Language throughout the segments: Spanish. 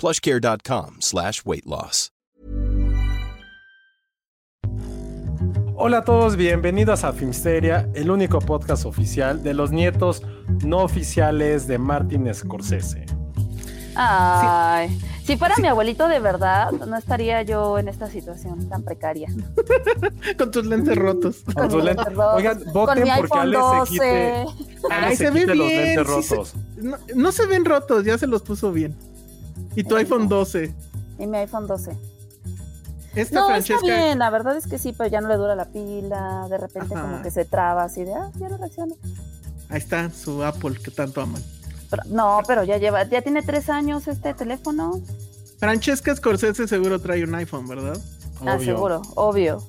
plushcare.com slash weight loss. Hola a todos, bienvenidos a Filmsteria, el único podcast oficial de los nietos no oficiales de Martin Scorsese. Ay, si fuera mi abuelito de verdad, no estaría yo en esta situación tan precaria. Con tus lentes rotos. Con tus lentes rotos. Oigan, voten mi porque Ale se 12. quite, Ale Ay, se se ve quite los bien, lentes sí se- rotos. No, no se ven rotos, ya se los puso bien. Y tu iPhone 12. Y mi iPhone 12. Esta No, Francesca. está bien, la verdad es que sí, pero ya no le dura la pila, de repente Ajá. como que se traba así de, ah, ya no reacciona. Ahí está su Apple que tanto aman. Pero- no, pero ya lleva, ya tiene tres años este teléfono. Francesca Scorsese seguro trae un iPhone, ¿verdad? Ah, seguro, obvio.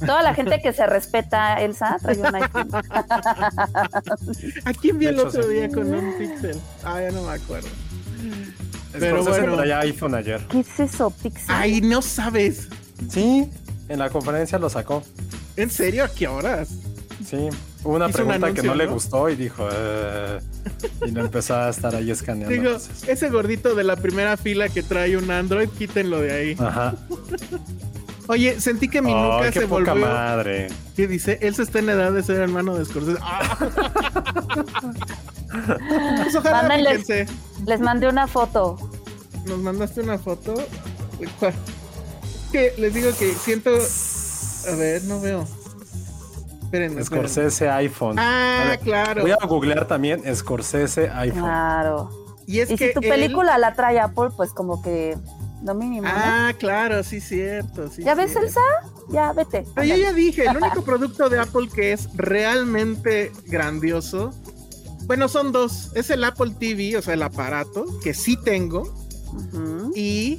Toda la gente que se respeta, Elsa, trae un iPhone. ¿A quién vi el otro día con un Pixel? Ah, ya no me acuerdo. Pero bueno. traía iPhone ayer. ¿Qué es eso, Pixel? Ay, no sabes. Sí, en la conferencia lo sacó. ¿En serio? ¿A qué horas? Sí, hubo una un pregunta que no le ¿no? gustó y dijo, eh, y lo empezó a estar ahí escaneando. Digo, cosas. ese gordito de la primera fila que trae un Android, quítenlo de ahí. Ajá. Oye, sentí que mi Ay, nuca qué se poca volvió. madre. ¿Qué dice? Él se está en edad de ser hermano de Scorsese. ¡Ah! pues ojalá, fíjense. Les mandé una foto. Nos mandaste una foto. ¿De cuál? Que les digo que siento. A ver, no veo. Esperen, esperen. Scorsese iPhone. Ah, ver, claro. Voy a googlear también Scorsese iPhone. Claro. Y es y que si tu él- película la trae Apple, pues como que lo mínimo, ¿no? Ah, claro, sí, cierto. sí, ¿Ya ves. Elsa? Ya, vete. Pero yo ya dije, el único producto de Apple que es realmente grandioso. Bueno, son dos. Es el Apple TV, o sea, el aparato, que sí tengo, y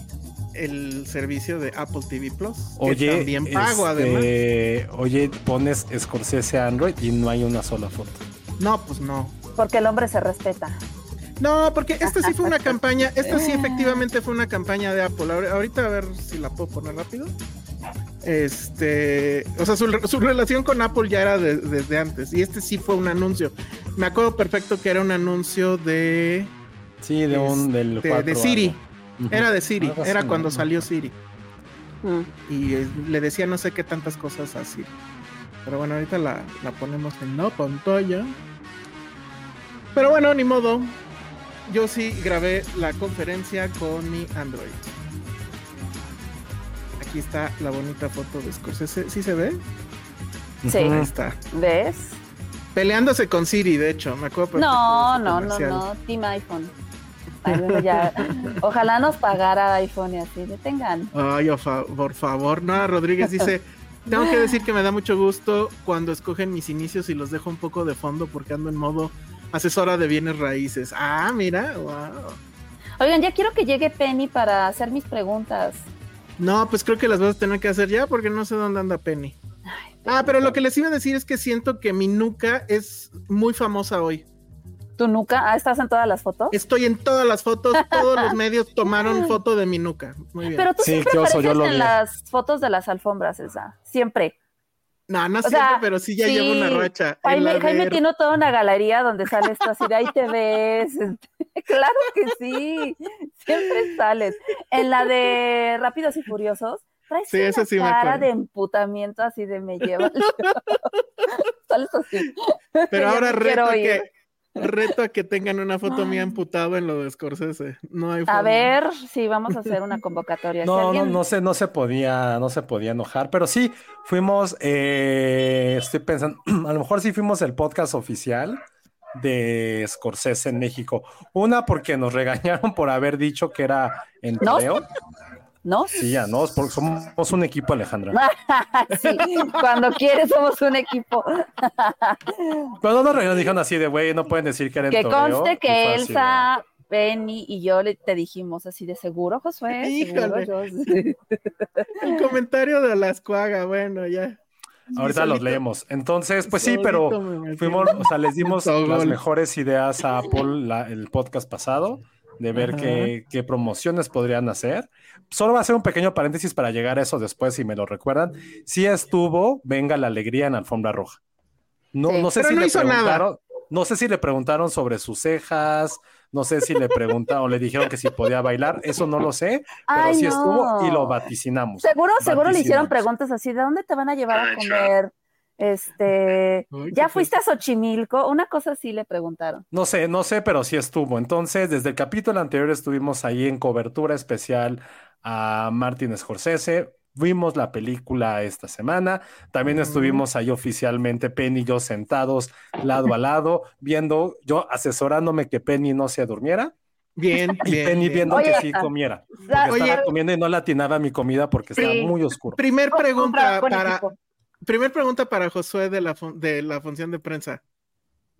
el servicio de Apple TV Plus, que Oye, también pago además. este, oye, pones Scorsese Android y no hay una sola foto. No, pues no. Porque el hombre se respeta. No, porque esta sí fue una campaña, esta sí efectivamente fue una campaña de Apple. Ahor- Ahorita a ver si la puedo poner rápido. Este, o sea, su, su relación con Apple ya era de- desde antes. Y este sí fue un anuncio. Me acuerdo perfecto que era un anuncio de, Sí, de un del de, 4 de Siri. Era de Siri, Algo era ¿no? cuando salió Siri. Mm. Y eh, le decía no sé qué tantas cosas a Siri. Pero bueno, ahorita la, la ponemos en la pantalla. Pero bueno, ni modo. Yo sí grabé la conferencia con mi Android. Aquí está la bonita foto de Scorsese. ¿Sí se ve? Sí. Ahí está. ¿Ves? Peleándose con Siri, de hecho. Me acuerdo No, no, no, no. Team iPhone. Ay, bueno, ya. Ojalá nos pagara iPhone y así. Detengan. Ay, por favor. Nora Rodríguez dice: Tengo que decir que me da mucho gusto cuando escogen mis inicios y los dejo un poco de fondo porque ando en modo asesora de bienes raíces. Ah, mira, wow. Oigan, ya quiero que llegue Penny para hacer mis preguntas. No, pues creo que las vas a tener que hacer ya porque no sé dónde anda Penny. Ah, pero lo que les iba a decir es que siento que mi nuca es muy famosa hoy. ¿Tu nuca? Ah, ¿estás en todas las fotos? Estoy en todas las fotos, todos los medios tomaron foto de mi nuca. Muy bien. Pero tú Sí, siempre qué oso, apareces yo lo en vi. las fotos de las alfombras, Elsa. Siempre. no, no o siempre, sea, pero sí ya sí, llevo una racha. Jaime, Jaime tiene toda una galería donde sales tú así de ahí te ves. claro que sí. Siempre sales. En la de Rápidos y Furiosos, traes Sí, una eso sí me cara de emputamiento así de me lleva. el- sales así. Pero ahora reto ir. que Reto a que tengan una foto mía amputado en lo de Scorsese. No hay A ver si vamos a hacer una convocatoria. Si No, no, alguien- no se, no se podía, no se podía enojar, pero sí fuimos, eh, estoy pensando, a lo mejor sí fuimos el podcast oficial de Scorsese en México. Una porque nos regañaron por haber dicho que era en ¿No? ¿No? Sí, ya, no, porque somos un equipo, Alejandra. sí, cuando quieres somos un equipo. Cuando nos dijeron así de, güey, no pueden decir que era Que toreo. conste que Elsa, Penny y yo le, te dijimos así de seguro, Josué. Híjole. Seguro, El comentario de las cuaga, bueno, ya. Ahorita los leemos. Entonces, pues sí, pero fuimos, o sea, les dimos las mejores ideas a Apple la- el podcast pasado de ver qué, qué promociones podrían hacer. Solo va a ser un pequeño paréntesis para llegar a eso después, si me lo recuerdan. Sí estuvo, venga la alegría en Alfombra Roja. No, Sí. no sé Pero si no le hizo nada. preguntaron, no sé si le preguntaron sobre sus cejas, no sé si le preguntaron o le dijeron que si podía bailar, eso no lo sé, pero Ay, sí no. estuvo y lo vaticinamos. Seguro, seguro le hicieron Vaticinamos. preguntas así, ¿de dónde te van a llevar a comer? Este, Ay, ¿ya fuiste a Xochimilco? Una cosa así le preguntaron. No sé, no sé, pero sí estuvo. Entonces, desde el capítulo anterior estuvimos ahí en cobertura especial a Martin Scorsese. Vimos la película esta semana. También estuvimos ahí oficialmente, Penny y yo sentados lado a lado, viendo, yo asesorándome que Penny no se durmiera Bien, y bien. Penny bien. viendo Oye, que sí comiera. Porque Oye. estaba comiendo y no latinaba mi comida porque Sí. estaba muy oscuro. Primer pregunta para, equipo. Primer pregunta para Josué de la, de la función de prensa.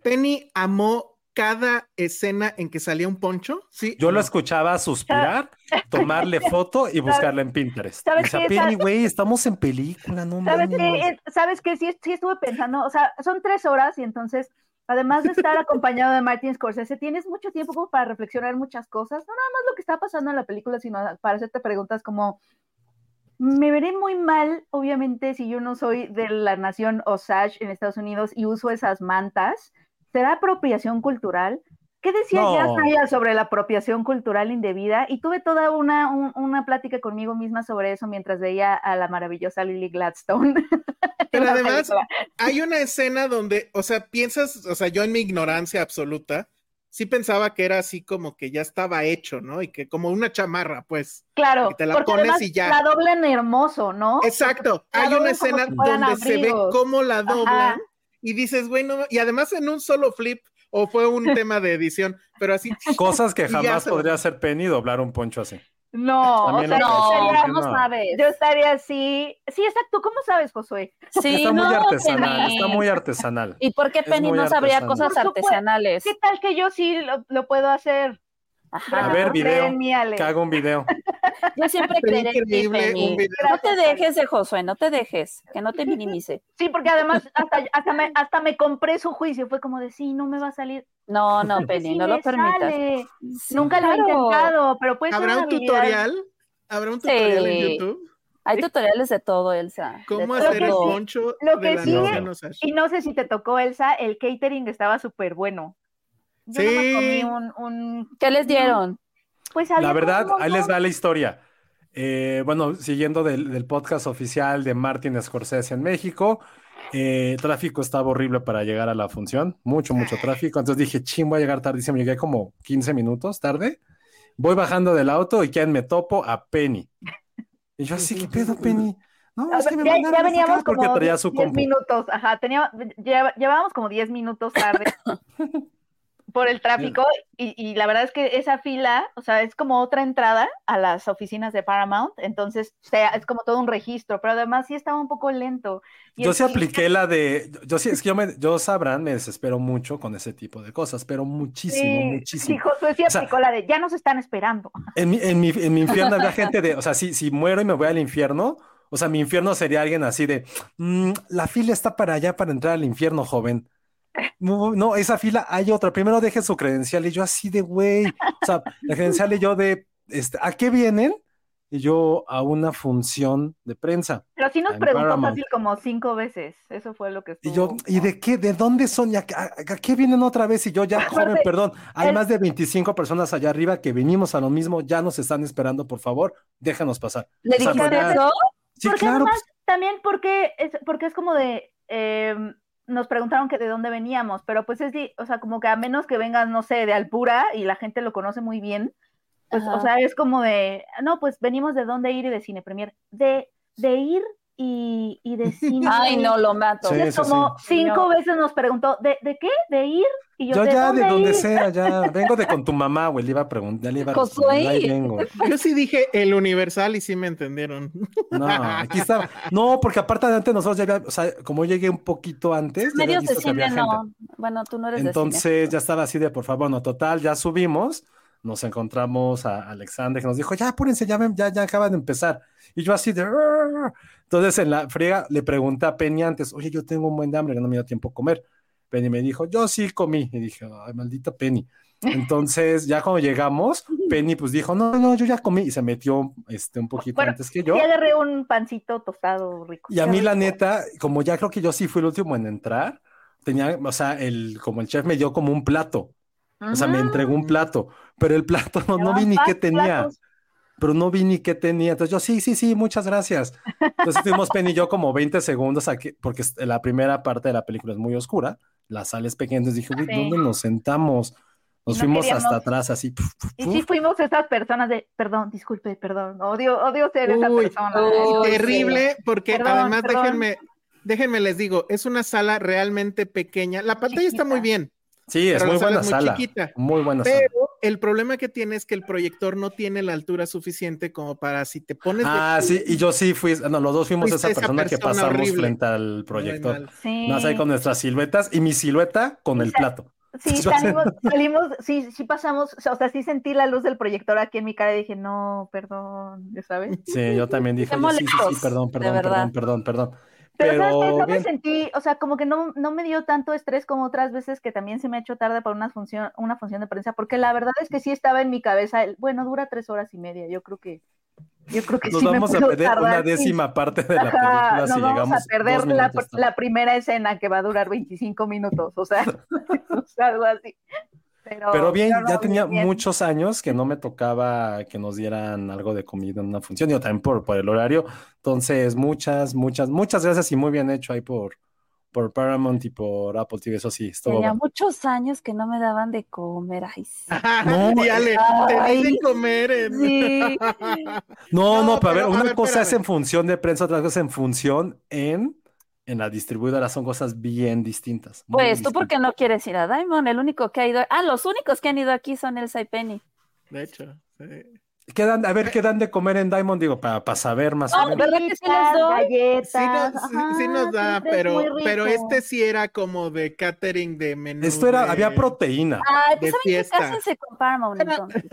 ¿Penny amó cada escena en que salía un poncho? Sí. Yo o lo escuchaba suspirar, tomarle foto y buscarla en Pinterest. ¿Sabes Decía, qué? Penny, güey, estamos en película, no ¿Sabes mames. qué? Es- ¿Sabes qué? Sí, sí estuve pensando, o sea, son tres horas y entonces, además de estar acompañado de Martin Scorsese, tienes mucho tiempo como para reflexionar muchas cosas, no nada más lo que está pasando en la película, sino para hacerte preguntas como, me veré muy mal, obviamente, si yo no soy de la nación Osage en Estados Unidos y uso esas mantas, ¿será apropiación cultural? ¿Qué decía No. ya Saya sobre la apropiación cultural indebida? Y tuve toda una, un- una plática conmigo misma sobre eso mientras veía a la maravillosa Lily Gladstone. Pero además, película. hay una escena donde, o sea, piensas, o sea, yo en mi ignorancia absoluta, sí pensaba que era así como que ya estaba hecho, ¿no? Y que como una chamarra, pues. Claro, que te la porque pones y ya. la doblan hermoso, ¿no? Exacto. La Hay una escena donde se ve cómo la Ajá. doblan y dices, bueno, y además en un solo flip, o fue un tema de edición, pero así. Cosas que jamás podría hacer Penny doblar un poncho así. No, o También sea, estaría, dije, ¿cómo no. sabes? yo estaría así. Sí, exacto. ¿Cómo sabes, Josué? Sí, está muy no, artesanal, Penny. está muy artesanal. ¿Y por qué Penny no sabría cosas artesanales? ¿Qué tal que yo sí lo, lo puedo hacer? Ajá. A ver, video, que haga un video. Yo siempre creeré en ti. No te dejes de Josué, no te dejes, que no te minimice. Sí, porque además hasta, hasta, me, hasta me compré su juicio. Fue como de, sí, no me va a salir. No, no, Sí Penny, no lo permitas. Sí, Nunca lo he claro. intentado, pero puede ¿Habrá un habilidad. tutorial? ¿Habrá un tutorial en. YouTube? Hay tutoriales de todo, Elsa. de ¿Cómo todo. hacer el poncho lo de que la sigue- nación Osage? Y no sé si te tocó, Elsa, el catering estaba súper bueno. Yo Sí. nomás comí un, un- ¿Qué les dieron? Pues La verdad, ahí les va la historia. Eh, bueno, siguiendo del, del podcast oficial de Martin Scorsese en México, eh, el tráfico estaba horrible para llegar a la función, mucho, mucho tráfico. Entonces dije, ching, voy a llegar tardísimo. Llegué como 15 minutos tarde. Voy bajando del auto y ¿quién me topo? A Penny. Y yo así, ¿qué pedo, Penny? No, es que me ya, ya veníamos como traía su 10 compu. minutos, ajá, tenía, llevábamos como 10 minutos tarde por el tráfico y, y la verdad es que esa fila, o sea, es como otra entrada a las oficinas de Paramount, entonces o sea, es como todo un registro, pero además sí estaba un poco lento. Y Yo sí apliqué la de, yo sí, es que yo, me, yo sabrán, me desespero mucho con ese tipo de cosas, pero muchísimo, Sí, muchísimo. Sí, Josué sí O sea, aplicó la de, ya nos están esperando. En mi, en mi, en mi infierno había gente de, o sea, si, si muero y me voy al infierno, o sea, mi infierno sería alguien así de, "Mm, la fila está para allá para entrar al infierno, joven. No, esa fila hay otra. Primero deje su credencial y yo así de, güey, o sea, la credencial y yo de, este, ¿a qué vienen? Y yo a una función de prensa. Pero sí nos preguntó Paramount. fácil como cinco veces, eso fue lo que Y estuvo. yo, ¿y de qué? ¿De dónde son? ¿Y a, a- a qué vienen otra vez? Y yo ya, joven, perdón, hay el- más de 25 personas allá arriba que venimos a lo mismo, ya nos están esperando, por favor, déjanos pasar. ¿Le O sea, dijiste ya- eso? Sí, Porque claro, además pues, también porque es, porque es como de, eh, nos preguntaron que de dónde veníamos, pero pues es, o sea, como que a menos que vengas, no sé, de Alpura y la gente lo conoce muy bien, pues, Ajá. o sea, es como de, no, pues venimos de dónde ir y de cine premier, de, de ir y, y de cine. Ay, no, lo mato. Sí, Es como sí. cinco No. veces nos preguntó, ¿de, de qué? ¿De ir? Y yo, Yo ¿de ya dónde de donde ir? sea, ya vengo de con tu mamá, güey, le iba a preguntar, ya le iba a responder. Yo sí dije el universal y sí me entendieron. No, aquí está. No, porque aparte de antes nosotros ya había, o sea, como llegué un poquito antes, Medios de cine gente. no. Bueno, tú no eres de Entonces ya estaba así de, por favor, bueno, total, ya subimos, nos encontramos a Alexander que nos dijo, ya apúrense, ya, ya, ya acaban de empezar. Y yo así de, "Arr". entonces en la friega le pregunté a Penny antes, oye, yo tengo un buen de hambre, que no me dio tiempo a comer. Penny me dijo, yo sí comí. Y dije, ay, maldita Penny. Entonces, ya cuando llegamos, Penny pues dijo, no, no, yo ya comí y se metió este, un poquito Bueno, antes que yo. Y agarré un pancito tostado rico. Y a mí, la neta, como ya creo que yo sí fui el último en entrar, tenía, o sea, el, como el chef me dio como un plato, o sea, me Ujú. entregó un plato, pero el plato no, no vi ni qué tenía, platos. pero no vi ni qué tenía. Entonces yo, sí, sí, sí, muchas gracias. Entonces estuvimos Penny y yo como 20 segundos aquí, porque la primera parte de la película es muy oscura, la sala es pequeña, entonces dije, uy, Sí. ¿dónde nos sentamos? Nos no fuimos queríamos- hasta atrás así. puf, puf, Y sí fuimos esas personas de, perdón, disculpe, perdón, odio, odio ser esa Uy, persona. uy, Ay, Terrible, porque Perdón, además perdón. déjenme, déjenme les digo, es una sala realmente pequeña. La pantalla está muy bien, Sí, es muy sala buena es muy sala. chiquita. Muy buena sala. pero el problema que tiene es que el proyector no tiene la altura suficiente como para si te pones de Ah, sí, y yo sí fui, no, los dos fuimos Fuiste esa esa persona que persona pasamos horrible. frente al proyector. Sí, más ahí con nuestras siluetas y mi silueta con el plato. sí, salimos, salimos, sí, sí pasamos, o sea, sí sentí la luz del proyector aquí en mi cara y dije, no, perdón, ya sabes. Sí, yo también dije, sí, sí, sí, perdón, perdón, perdón, perdón, perdón. Pero, ¿sabes? Pero No me sentí, o sea, como que no, no me dio tanto estrés como otras veces que también se me ha hecho tarde para una función, una función de prensa, porque la verdad es que sí estaba en mi cabeza, el, bueno, dura tres horas y media, yo creo que, yo creo que nos sí me vamos a puedo perder una sí. décima parte de la película nos si vamos llegamos a perder la, la primera escena que va a durar 25 minutos, o sea, o sea, algo así. Pero, Pero bien, ya tenía bien. muchos años que no me tocaba que nos dieran algo de comida en una función, yo también por, por el horario. Entonces, muchas, muchas, muchas gracias y muy bien hecho ahí por, por Paramount y por Apple TV. Eso sí, estuvo Tenía bueno. muchos años que no me daban de comer. Ay, sí. No, y Ale, te ay, dicen comer en- Sí. No, no, No, pero a ver, una ver, cosa es en función de prensa, otra cosa es en función en, en la distribuidora, son cosas bien distintas. Pues tú, ¿por qué distintas. no quieres ir a Diamond? El único que ha ido. Ah, los únicos que han ido aquí son Elsa y Penny. De hecho, sí. ¿Qué dan- a ver, ¿qué dan de comer en Diamond? Digo, para saber más o No, menos. ¿verdad que sí les doy? galletas, Sí nos, sí- ajá, sí nos da, pero, pero este sí era como de catering de menú. Esto era, de- había proteína. Ay, pues ¿saben fiesta. Cásense con Paramount entonces.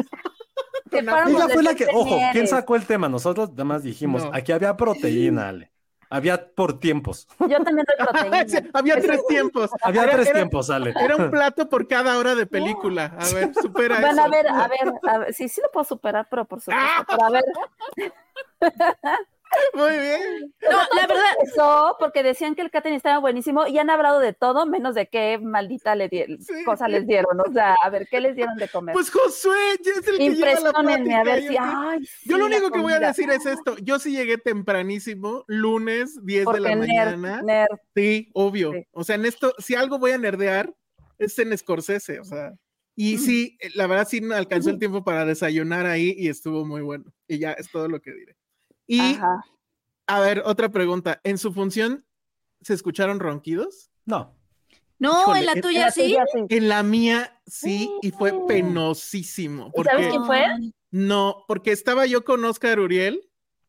Que Ella fue la que, ojo, ¿quién sacó el tema? Nosotros nada más dijimos, No. aquí había proteína, Ale. Había por tiempos. Yo también doy proteína. Sí, había tres tiempos. Había Era- tres era- tiempos, Ale. Era un plato por cada hora de película. A ver, supera Bueno, eso. a ver, a ver, a ver, sí, sí lo puedo superar, pero por supuesto. Pero a ver, Muy bien. No, la verdad, eso, porque decían que el catering estaba buenísimo y han hablado de todo, menos de qué maldita le di- Sí. cosa les dieron. O sea, a ver, ¿qué les dieron de comer? Pues Josué ya es el que lleva la a ver si. sí. Ay, Yo sí, lo único que voy a decir es esto. Yo sí llegué tempranísimo, lunes, 10 de la nerd, mañana. nerd. Sí, obvio. Sí. O sea, en esto, si algo voy a nerdear, es en Scorsese, o sea. Y sí, eh, la verdad sí me alcanzó el tiempo para desayunar ahí y estuvo muy bueno. Y ya es todo lo que diré. Y, Ajá. a ver, otra pregunta. ¿En su función se escucharon ronquidos? No. no, Híjole, en la tuya sí. tuya sí. En la mía sí, y fue Mm. penosísimo. ¿Y sabes Porque, quién fue? no, porque estaba yo con Oscar Uriel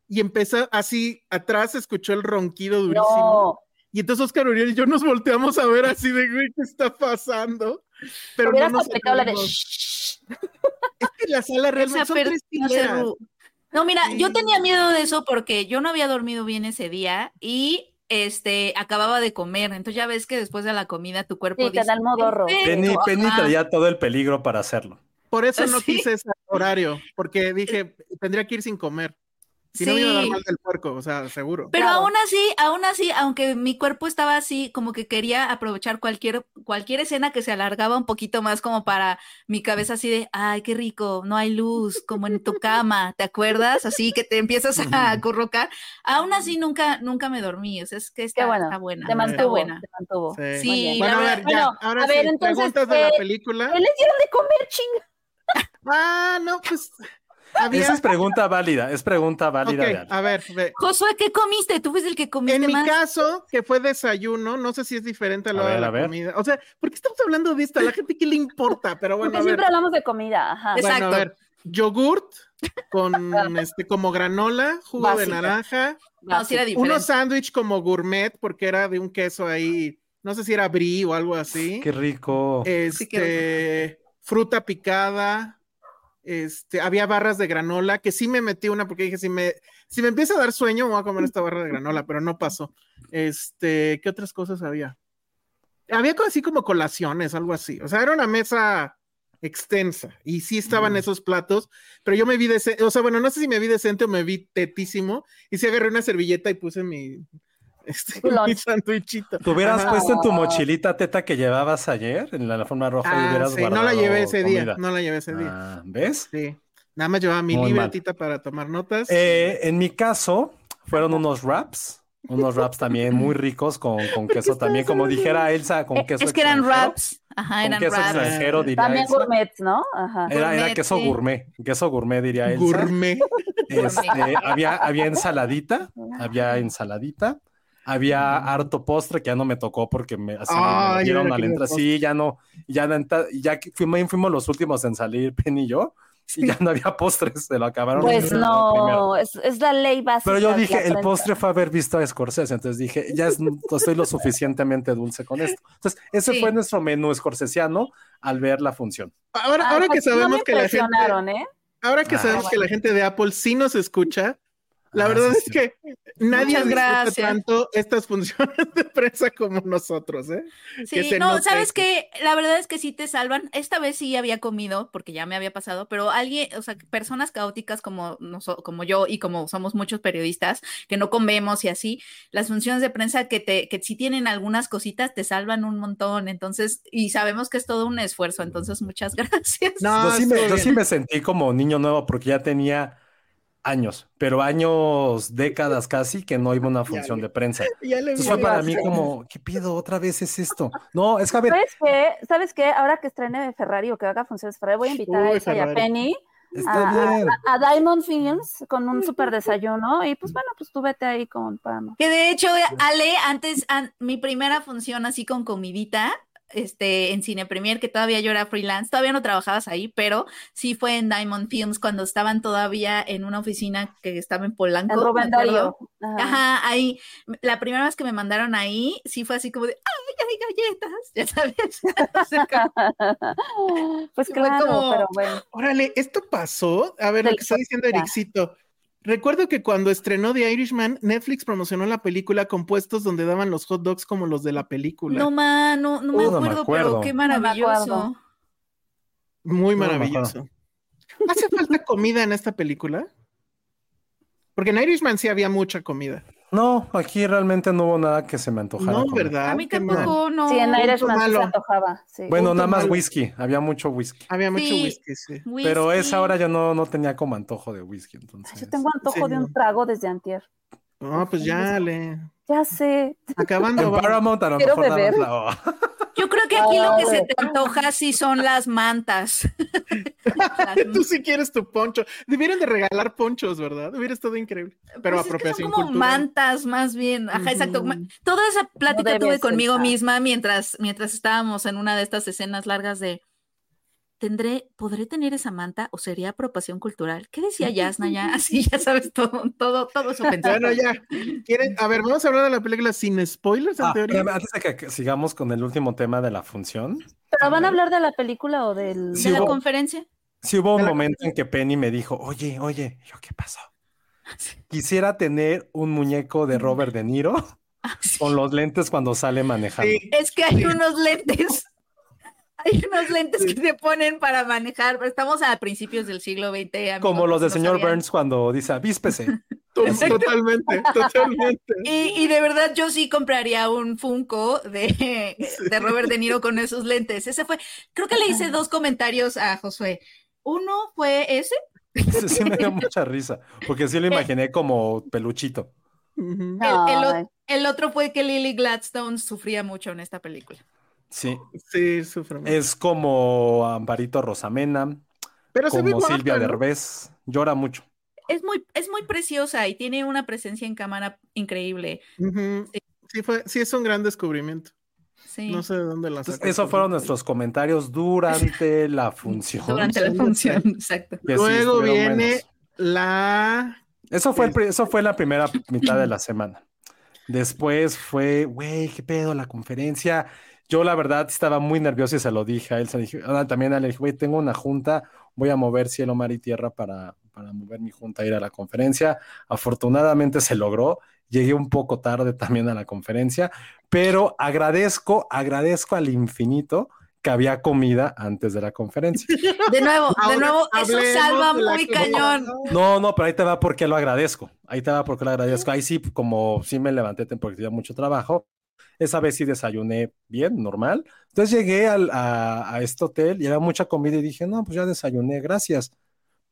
y empezó así, atrás se escuchó el ronquido durísimo. No. Y entonces Oscar Uriel y yo nos volteamos a ver así de, güey, ¿qué está pasando? Pero no Hubieras nos la de. Es que la sala realmente son tres no No, mira, yo tenía miedo de eso porque yo no había dormido bien ese día y este acababa de comer. Entonces ya ves que después de la comida tu cuerpo Sí, te dice, da el modorro. "Perfecto, Penny, Penny ajá". traía todo el peligro para hacerlo. Por eso no Sí. quise ese horario, porque dije, tendría que ir sin comer. Si no me iba a dar Sí. mal del puerco, o sea, seguro. Pero Claro. aún así, aún así, aunque mi cuerpo estaba así, como que quería aprovechar cualquier, cualquier escena que se alargaba un poquito más, como para mi cabeza así de, ay, qué rico, no hay luz, como en tu cama, ¿te acuerdas? Así que te empiezas a acurrucar. Aún así, nunca, nunca me dormí. O sea, es que está, bueno. está buena. Te está mantuvo, buena. te mantuvo. Sí. Sí. Bueno, a ver, ya. Bueno, ahora a sí, entonces, preguntas de la eh, película. ¿Qué les dieron de comer, chinga? Ah, no, pues. Había... Esa es pregunta válida, es pregunta válida. Ok, de Alex. a ver, ve. Josué, ¿qué comiste? Tú fuiste el que comiste En mi más. caso, que fue desayuno, no sé si es diferente a lo A de ver, la a comida. O sea, ¿por qué estamos hablando de esto? A la gente, ¿qué le importa? Pero bueno, Porque a ver. siempre hablamos de comida, ajá. Bueno, Exacto. a ver, yogurt con este como granola, jugo de naranja, No, sí era diferente. unos sándwich como gourmet porque era de un queso ahí, no sé si era brie o algo así. Qué rico. Este, qué fruta picada, este, había barras de granola, que sí me metí una porque dije, si me, si me empieza a dar sueño, me voy a comer esta barra de granola, pero no pasó. Este, ¿qué otras cosas había? Había así como colaciones, algo así. O sea, era una mesa extensa y sí estaban esos platos, pero yo me vi decente, o sea, bueno, no sé si me vi decente o me vi tetísimo y sí agarré una servilleta y puse mi, este, mi sandwichito. ¿Te hubieras Ajá. puesto en tu mochilita teta que llevabas ayer en la, la forma roja y Ah, hubieras sí, no la guardado llevé ese día, no la llevé ese día. Ah, ¿Ves? Sí, nada más llevaba mi Muy mal. libretita para tomar notas. Eh, en mi caso, fueron unos wraps, unos wraps también muy ricos con, con queso también, como dijera Elsa, con Eh, queso es que eran wraps. Ajá, Con eran queso wraps. extranjero, diría También Elsa. gourmet, ¿no? Ajá. Era, queso sí. gourmet, queso gourmet diría Elsa. Gourmet. Este, había, había ensaladita, había ensaladita, había harto postre que ya no me tocó porque me, así me Ay, lo dieron al entrar. Sí, ya no, ya, ya que fuimos, fuimos los últimos en salir, Penny y yo, y ya no había postres, se lo acabaron. Pues no, es, es la ley básica. Pero yo dije, el prensa. postre fue haber visto a Scorsese, entonces dije, ya es, estoy lo suficientemente dulce con esto. Entonces, ese Sí. fue nuestro menú scorsesiano al ver la función. Ahora, Ah, ahora que pues, no sabemos me que la gente, ¿eh? ahora que Ah. sabemos que la gente de Apple sí nos escucha, la Ah, verdad sí, es sí. que nadie Muchas disfruta gracias. tanto estas funciones de prensa como nosotros, ¿eh? Sí, no, note. sabes que la verdad es que sí te salvan. Esta vez sí había comido, porque ya me había pasado, pero alguien, o sea, personas caóticas como, noso- como yo y como somos muchos periodistas que no comemos y así, las funciones de prensa que te, que si tienen algunas cositas te salvan un montón. Entonces, y sabemos que es todo un esfuerzo, entonces muchas gracias. No, yo, sí me, yo sí me sentí como niño nuevo porque ya tenía años, pero años, décadas casi, que no iba a una función de prensa. Ya le Entonces fue para mí como, ¿qué pido? ¿Otra vez es esto? No, es que a ver, ¿Sabes qué? ¿Sabes qué? Ahora que estrene Ferrari o que haga funciones Ferrari, voy a invitar a Elsa y a. Penny está a, bien. a- a Diamond Films con un super desayuno y pues bueno, pues tú vete ahí con Pam. Que de hecho, Ale, antes, an- mi primera función así con comidita, este, en Cine Premier, que todavía yo era freelance, todavía no trabajabas ahí, pero sí fue en Diamond Films cuando estaban todavía en una oficina que estaba en Polanco. En Rubén. Darío. Ajá. Ajá, ahí, la primera vez que me mandaron ahí, sí fue así como de, ¡ay, hay galletas! Ya sabes. Pues claro, como- pero bueno. Órale, ¿esto pasó? A ver, lo que está diciendo ya. Ericito. Recuerdo que cuando estrenó The Irishman, Netflix promocionó la película con puestos donde daban los hot dogs como los de la película. no, ma, no, no me Uh, no me acuerdo, pero qué maravilloso. Muy No maravilloso. ¿Hace falta comida en esta película? Porque en Irishman sí había mucha comida. No, aquí realmente no hubo nada que se me antojara. No, comer. ¿verdad? A mí tampoco, no. Sí, en Irishman se malo. antojaba. Sí. Bueno, Punto nada más malo. whisky, había mucho whisky. Había mucho Sí. whisky, sí. Pero esa hora yo no, no tenía como antojo de whisky, entonces. Yo tengo antojo de un trago desde antier. No, pues ya le. Ya sé. Acabando. Paramount a lo Quiero mejor beber. la- Yo creo que aquí lo que se te antoja sí son las mantas. Tú sí quieres tu poncho. Debieron de regalar ponchos, ¿verdad? Hubiera estado increíble. Pero Pues es que apropiación son como cultural. mantas más bien. Ajá, exacto. Toda esa plática tuve conmigo ah. misma mientras, mientras estábamos en una de estas escenas largas de ¿Tendré, podré tener esa manta o sería apropiación cultural? ¿Qué decía Yasna ya? Así, ya sabes, todo, todo, todo eso pensando. Bueno, ya. ¿Quieren? A ver, vamos a hablar de la película sin spoilers, en Ah, teoría. antes de que- sigamos con el último tema de la función, ¿Pero van a hablar de la película o del...? Sí, ¿De la conferencia? sí hubo un momento en que Penny me dijo, oye, oye, yo, ¿qué pasó? Quisiera tener un muñeco de Robert De Niro Ah, sí. con los lentes cuando sale manejando. Sí. Es que hay unos lentes. Hay unos lentes que se ponen para manejar. pero Estamos a principios del siglo XX. amigos, Como los de no señor sabían. Burns cuando dice, avíspese. Totalmente, totalmente. Y, y, de verdad yo sí compraría un Funko de, de Robert De Niro con esos lentes. Ese fue, creo que le hice dos comentarios a Josué. Uno fue ese. Ese sí me dio mucha risa, porque sí lo Eh. imaginé como peluchito. El otro fue que Lily Gladstone sufría mucho en esta película. Sí, Sí, sufre mucho. es como Amparito Rosamena, Pero se ve como guapa, Silvia ¿no? Derbez, llora mucho. Es muy, es muy preciosa y tiene una presencia en cámara increíble. Sí. Sí, fue, sí es un gran descubrimiento. Sí. No sé de dónde la Entonces, sacó. esos fueron nuestros comentarios durante la función. Durante la función, exacto. que Luego viene la. Eso fue, el eso fue la primera mitad de la semana. Después fue, güey, qué pedo la conferencia. Yo la verdad estaba muy nervioso y se lo dije a él. Se lo dije, ah, también a él le dije, güey, tengo una junta, voy a mover cielo, mar y tierra para, para mover mi junta, ir a la conferencia. Afortunadamente se logró. Llegué un poco tarde también a la conferencia, pero agradezco, agradezco al infinito que había comida antes de la conferencia. De nuevo, de nuevo, eso salva muy cañón. No, no, pero ahí te va porque lo agradezco. Ahí te va porque lo agradezco. Ahí sí, como sí me levanté porque tenía mucho trabajo. Esa vez sí desayuné bien, normal. Entonces llegué al- a, a este hotel y había mucha comida y dije, no, pues ya desayuné, gracias.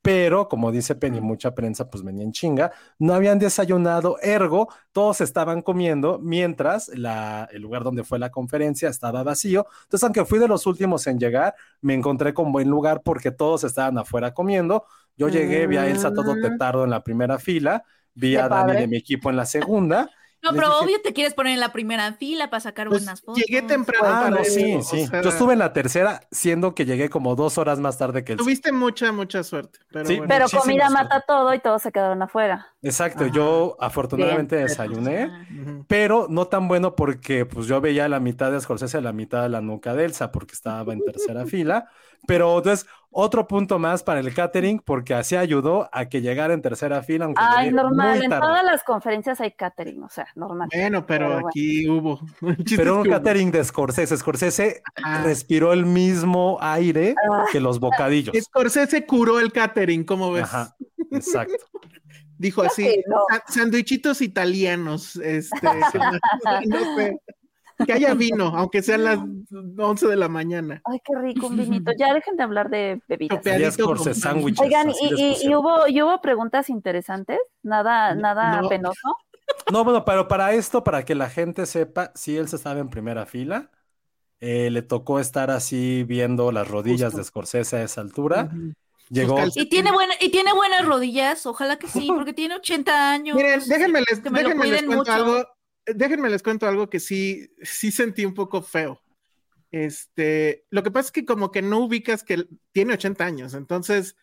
Pero, como dice Penny, mucha prensa pues venía en chinga. No habían desayunado, ergo, todos estaban comiendo mientras la, el lugar donde fue la conferencia estaba vacío. Entonces, aunque fui de los últimos en llegar, me encontré con buen lugar porque todos estaban afuera comiendo. Yo llegué, vi a Elsa todo Mm. tetardo en la primera fila, vi Qué a Dani padre. de mi equipo en la segunda. No, pero dije- obvio te quieres poner en la primera fila para sacar Pues, buenas fotos. llegué temprano Ah, no, sí, o sí. sea, Yo estuve en la tercera, siendo que llegué como dos horas más tarde que Elsa. Tuviste mucha, mucha suerte. Pero Sí, bueno. Pero comida suerte. mata todo y todos se quedaron afuera. Exacto, Ajá. yo afortunadamente Bien. desayuné. Ujú. pero no tan bueno porque pues yo veía la mitad de Scorsese, la mitad de la nuca de Elsa porque estaba en tercera fila, pero entonces otro punto más para el catering porque así ayudó a que llegara en tercera fila aunque Ay, normal. muy En todas las conferencias hay catering, o sea, normal. Bueno, pero Pero bueno. aquí hubo. El chiste Pero un hubo. catering de Scorsese, Scorsese Ah. respiró el mismo aire Ah. que los bocadillos. Scorsese curó el catering, ¿cómo ves? Ajá, exacto. Dijo Creo así, no. "Sa- sandwichitos italianos, este, no sé, que haya vino, aunque sean las 11 de la mañana. Ay, qué rico un vinito. Ya dejen de hablar de bebidas. Sándwiches. Oigan, y, y- y hubo, y hubo preguntas interesantes, nada, nada No. penoso. No, bueno, pero para esto, para que la gente sepa, si él se estaba en primera fila, eh, le tocó estar así viendo las rodillas Justo. de Scorsese a esa altura. Llegó. Y tiene, buena, y tiene buenas rodillas, ojalá que sí, porque tiene 80 años. Miren, déjenme les, déjenme les cuiden cuento mucho. algo, déjenme les cuento algo que sí, sí sentí un poco feo. Este, lo que pasa es que como que no ubicas que tiene 80 años, entonces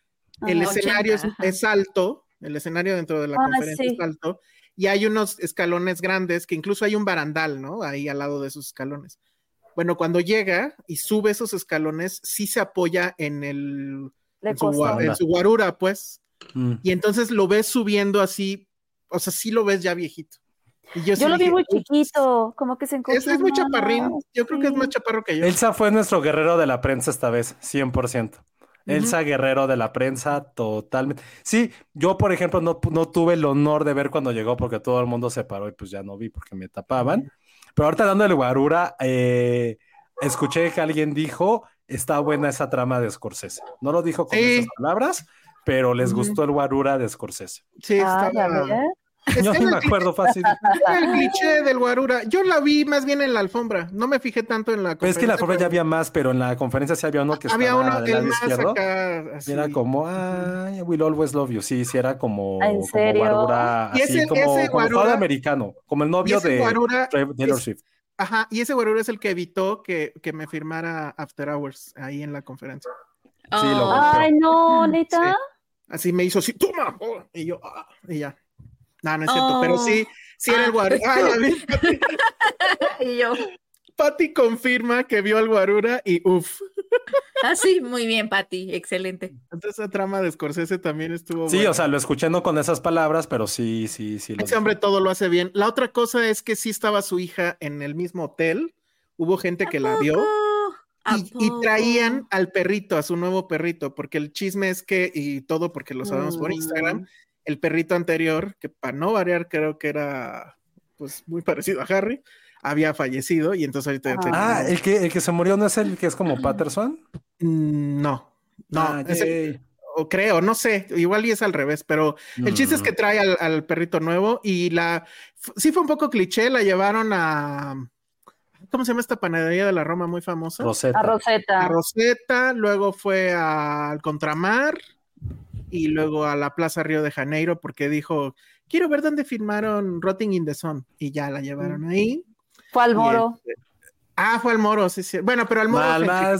el Ajá. escenario es, 80, ajá. es alto, el escenario dentro de la Ah, conferencia sí. es alto, y hay unos escalones grandes que incluso hay un barandal, ¿no? Ahí al lado de esos escalones. Bueno, cuando llega y sube esos escalones, sí se apoya en el su, en su guarura, pues, Mm. y entonces lo ves subiendo así, o sea, sí lo ves ya viejito. Y yo, sí lo vi muy "Ups, chiquito, como que se encogió Ese es muy chaparrín, yo creo que es más chaparro que yo. Elsa fue nuestro guerrero de la prensa esta vez, 100%. Elsa Guerrero de la prensa, totalmente. Sí, yo, por ejemplo, no, no tuve el honor de ver cuando llegó porque todo el mundo se paró y pues ya no vi porque me tapaban. Pero ahorita dando el guarura, eh, escuché que alguien dijo, está buena esa trama de Scorsese. No lo dijo con Sí. esas palabras, pero les gustó el guarura de Scorsese. Sí, Ah, ya estaba... ves. Yo en me acuerdo fácil. El cliché del guarura. Yo la vi más bien en la alfombra. No me fijé tanto en la Pero es que en la conferencia, forma ya había más, pero en la conferencia sí había uno que Había estaba uno, lado más izquierdo. acá. Y así. era como, ay, we'll always love you. Sí, sí, era como, ¿En como serio? guarura, Y así ese- como, ese como guarura- Fado americano, como el novio de guarura, Taylor Swift. ajá, y ese guarura es el que evitó que, que me firmara After Hours ahí en la conferencia. Sí, lo. Ay, no, neta. Así me hizo así, toma, oh, y yo, ah, y ya. No, no es cierto, Oh. pero sí, sí era el guarura. Ah, vi, Pati, Y yo, Pati confirma que vio al guarura y uff. ah, sí, muy bien, Patti, excelente. Entonces esa trama de Scorsese también estuvo Sí, buena. o sea, lo escuché no con esas palabras, pero sí, sí, sí. lo Ese hombre todo lo hace bien. La otra cosa es que sí estaba su hija en el mismo hotel. Hubo gente que la vio ¿A y, traían al perrito, a su nuevo perrito, porque el chisme es que, y todo porque lo sabemos por Mm. Instagram, el perrito anterior, que para no variar creo que era pues muy parecido a Harry, había fallecido y entonces ahorita ya Ah. tenía- Ah, el que, el que se murió no es el que es como Patterson. Mm, no, no, Ah, es el- yay. o creo, no sé, igual y es al revés, pero el chiste es que Mm. trae al, al perrito nuevo y la, sí fue un poco cliché, la llevaron a, ¿cómo se llama esta panadería de la Roma muy famosa? Rosetta. A Rosetta. a Rosetta, luego fue al Contramar y luego a la Plaza Río de Janeiro porque dijo, quiero ver dónde filmaron Rotting in the Sun y ya la llevaron ahí. Fue al moro. este, ah, fue al Moro, sí, sí. Bueno, pero al Moro... Mal, mal,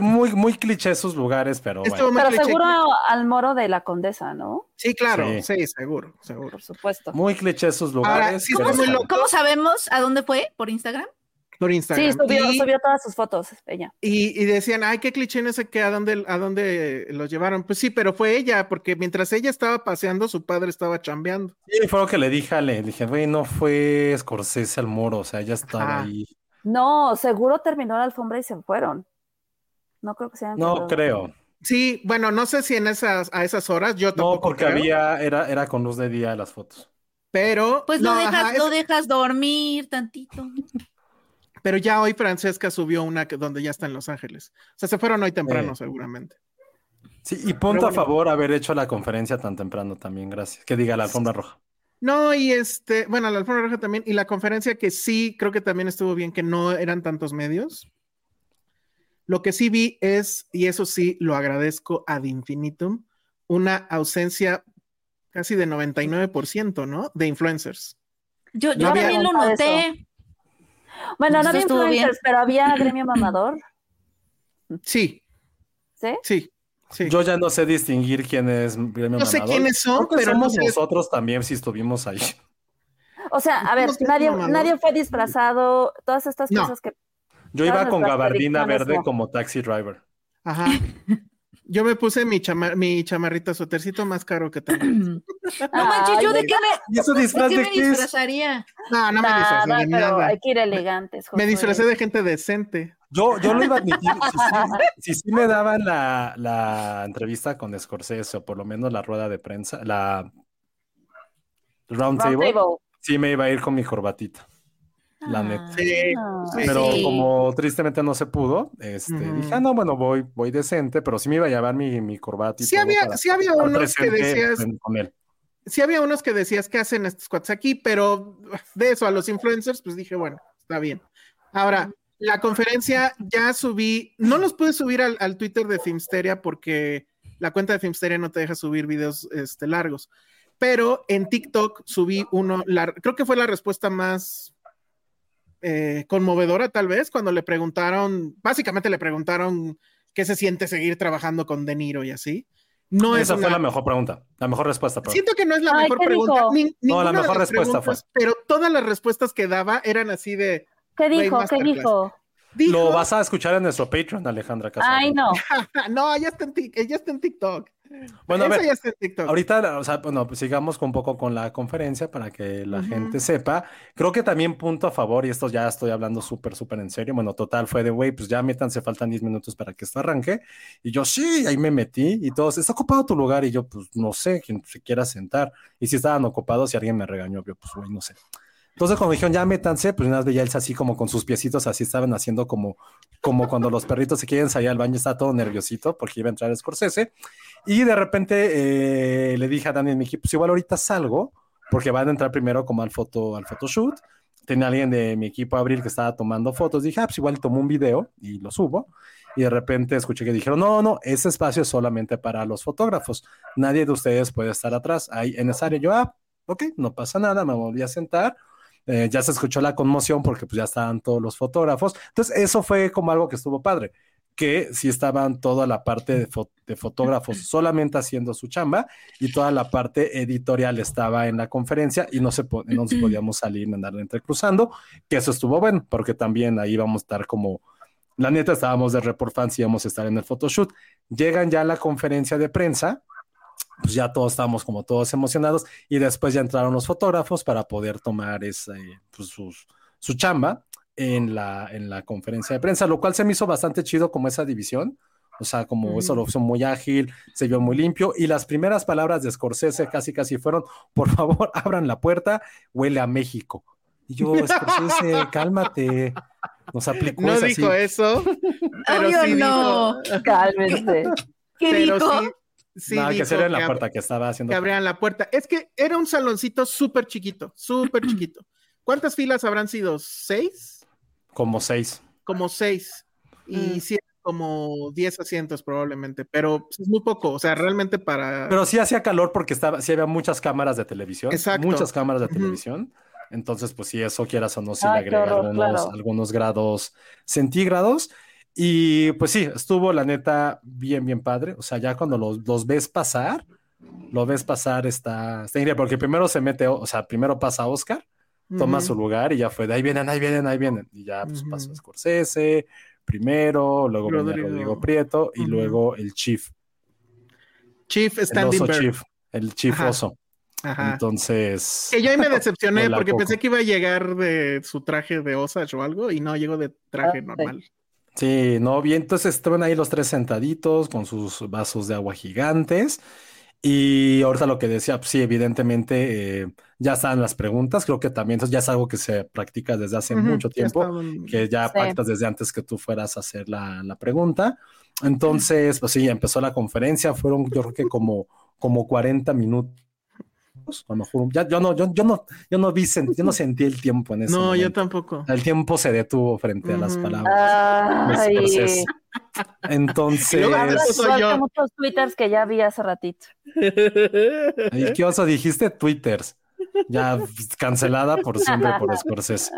muy, muy cliché sus lugares, pero bueno. Pero cliché. seguro al moro de la condesa, ¿no? Sí, claro, Sí. sí, seguro, seguro. Por supuesto. Muy cliché sus lugares. sí, pero loco. ¿Cómo sabemos a dónde fue? ¿Por Instagram? Por Instagram. Sí, subió, y, subió todas sus fotos, ella. y- y decían, ay, qué cliché, no sé qué, a dónde, a dónde los llevaron. Pues sí, pero fue ella, porque mientras ella estaba paseando, su padre estaba chambeando. Sí, fue lo que le dije a Le. Dije, güey, no fue Scorsese al moro, o sea, ya estaba Ajá. ahí. No, seguro terminó la alfombra y se fueron. No creo que sean. No creo. Sí, bueno, no sé si en esas, a esas horas, yo tampoco No, porque creo, había, era, era con luz de día las fotos. pero, Pues no, lo dejas, ajá, es- lo dejas dormir tantito. Pero ya hoy Francesca subió una que- donde ya está en Los Ángeles. O sea, se fueron hoy temprano, Eh. seguramente. Sí, y punto Pero a favor haber hecho la conferencia tan temprano también, gracias. Que diga la alfombra roja. No, y este, bueno, la alfombra roja también, y la conferencia que sí, creo que también estuvo bien, que no eran tantos medios. Lo que sí vi es, y eso sí lo agradezco ad infinitum, una ausencia casi de 99%, ¿no? De influencers. Yo, No yo había- también lo Eso. noté. Bueno, no había influencers, pero había gremio mamador. Sí, ¿Sí? sí, sí. Yo ya no sé distinguir quién es Gremio No sé Mamador. quiénes son, pero no somos sé. nosotros también si estuvimos ahí. O sea, a ver, nadie, nadie fue disfrazado, todas estas No. cosas que. Yo iba con gabardina verde no. como taxi driver. Ajá. Yo me puse mi, chama- mi chamarrita suétercito más caro que tengo. No manches, ¿yo de qué me, ¿Y eso de disfraz qué de me qué es? disfrazaría? No, no me disfrazé de nada. hay que ir elegantes. Me disfracé de gente decente. Yo, yo lo iba a admitir. Si sí, si sí me daban la, la entrevista con Scorsese, o por lo menos la rueda de prensa, la round Round table, table. sí me iba a ir con mi corbatita. La neta. Sí. Ah. Sí. Pero Sí. como tristemente no se pudo, este, dije, ah, no, bueno, voy, voy decente, pero sí me iba a llevar mi, mi corbata y Sí todo había- para sí había unos que decías- con él. Sí había unos que decías que hacen estos cuates aquí, pero de eso a los influencers, pues dije, bueno, está bien. Ahora, la conferencia ya subí, no los pude subir al, al Twitter de Filmsteria porque la cuenta de Filmsteria no te deja subir videos este, largos, pero en TikTok subí uno, la- creo que fue la respuesta más eh, conmovedora tal vez, cuando le preguntaron, básicamente le preguntaron qué se siente seguir trabajando con De Niro y así. No es Esa fue una- la mejor pregunta, la mejor respuesta. perdón. Siento que no es la Ay, mejor ¿qué pregunta. ni- No, la mejor respuesta preguntas, Pero todas las respuestas que daba eran así de. ¿Qué dijo? ¿Qué dijo? Dijo, Lo vas a escuchar en nuestro Patreon, Alejandra Casado. Ay, no. no, ya está, en, Tik- ya está en TikTok. Bueno, a ver, ya está TikTok. Ahorita, o sea, bueno, pues sigamos un poco con la conferencia para que la Ujú. gente sepa. Creo que también punto a favor, y esto ya estoy hablando súper, súper en serio. Bueno, total fue de, güey, pues ya métanse, faltan 10 minutos para que esto arranque. Y yo, sí, ahí me metí y todos, ¿está ocupado tu lugar? Y yo, pues no sé, quien se quiera sentar. Y si estaban ocupados, si alguien me regañó, yo, pues, güey, no sé. Entonces, cuando dijeron, ya métanse, pues vez veía él así como con sus piecitos, así estaban haciendo como, como cuando los perritos se quieren salir al baño, está todo nerviosito porque iba a entrar Scorsese. Y de repente eh, le dije a Dani en mi equipo, pues igual ahorita salgo, porque van a entrar primero como al foto, al photoshoot. Tenía alguien de mi equipo Abril que estaba tomando fotos. Dije, ah, pues igual tomo un video y lo subo. Y de repente escuché que dijeron, no, no, ese espacio es solamente para los fotógrafos. Nadie de ustedes puede estar atrás. Ahí en esa área yo, ah, ok, no pasa nada, me volví a sentar. Eh, ya se escuchó la conmoción porque pues ya estaban todos los fotógrafos. Entonces, eso fue como algo que estuvo padre que sí estaban toda la parte de, fo- de fotógrafos solamente haciendo su chamba y toda la parte editorial estaba en la conferencia y no, se no nos podíamos salir ni andar entrecruzando, que eso estuvo bueno, porque también ahí vamos a estar como, la neta estábamos de report fans y íbamos a estar en el photoshoot. Llegan ya a la conferencia de prensa, pues ya todos estábamos como todos emocionados y después ya entraron los fotógrafos para poder tomar esa, eh, pues, sus- su chamba en la, en la conferencia de prensa, lo cual se me hizo bastante chido como esa división, O sea, como eso lo hizo muy ágil, se vio muy limpio. Y las primeras palabras de Scorsese casi casi fueron: por favor, abran la puerta, huele a México. Y yo, Scorsese, cálmate. Nos aplicó No esa dijo eso. Pero Obvio sí no. dijo- Cálmense. ¿Qué pero dijo? sí, sí No, que dijo se en la puerta que estaba haciendo. que abrieran la puerta. Es que era un saloncito súper chiquito, súper chiquito. ¿Cuántas filas habrán sido? ¿Seis? Como seis. Como seis. Y Mm. sí, como 10 asientos probablemente, pero pues, es muy poco, o sea, realmente para... Pero sí hacía calor porque estaba, sí había muchas cámaras de televisión. Exacto. Muchas cámaras de televisión. Entonces, pues sí, eso quieras o no, sí Ay, le agrega horror, algunos, claro. algunos grados centígrados. Y pues sí, estuvo la neta bien, bien padre. O sea, ya cuando los, los ves pasar, lo ves pasar, está, está increíble, porque primero se mete, o sea, primero pasa Oscar, toma su lugar y ya fue de ahí vienen, ahí vienen, ahí vienen. Y ya pues Ujú. pasó Scorsese primero, luego venía Rodrigo. Rodrigo Prieto y luego el Chief, Chief el Standing oso Bird. Chief, el Chief Ajá. oso. Ajá. Entonces. Que yo ahí me decepcioné porque Coco. pensé que iba a llegar de su traje de Osage o algo y no llegó de traje Ah, normal. Sí, no, bien, entonces estaban ahí los tres sentaditos con sus vasos de agua gigantes. Y ahorita lo que decía, pues sí, evidentemente eh, ya están las preguntas. Creo que también eso ya es algo que se practica desde hace mucho ya tiempo, que ya Sí. pactas desde antes que tú fueras a hacer la, la pregunta. Entonces, pues sí, empezó la conferencia. Fueron, yo creo que como, como 40 minutos. A lo mejor, ya, yo no, yo, yo no, yo no vi, yo no sentí el tiempo en ese No, yo tampoco. El tiempo se detuvo frente a las palabras. Ay. Entonces, soy yo. muchos twitters que ya vi hace ratito. ¿qué oso dijiste? Twitters. Ya cancelada por siempre por Scorsese.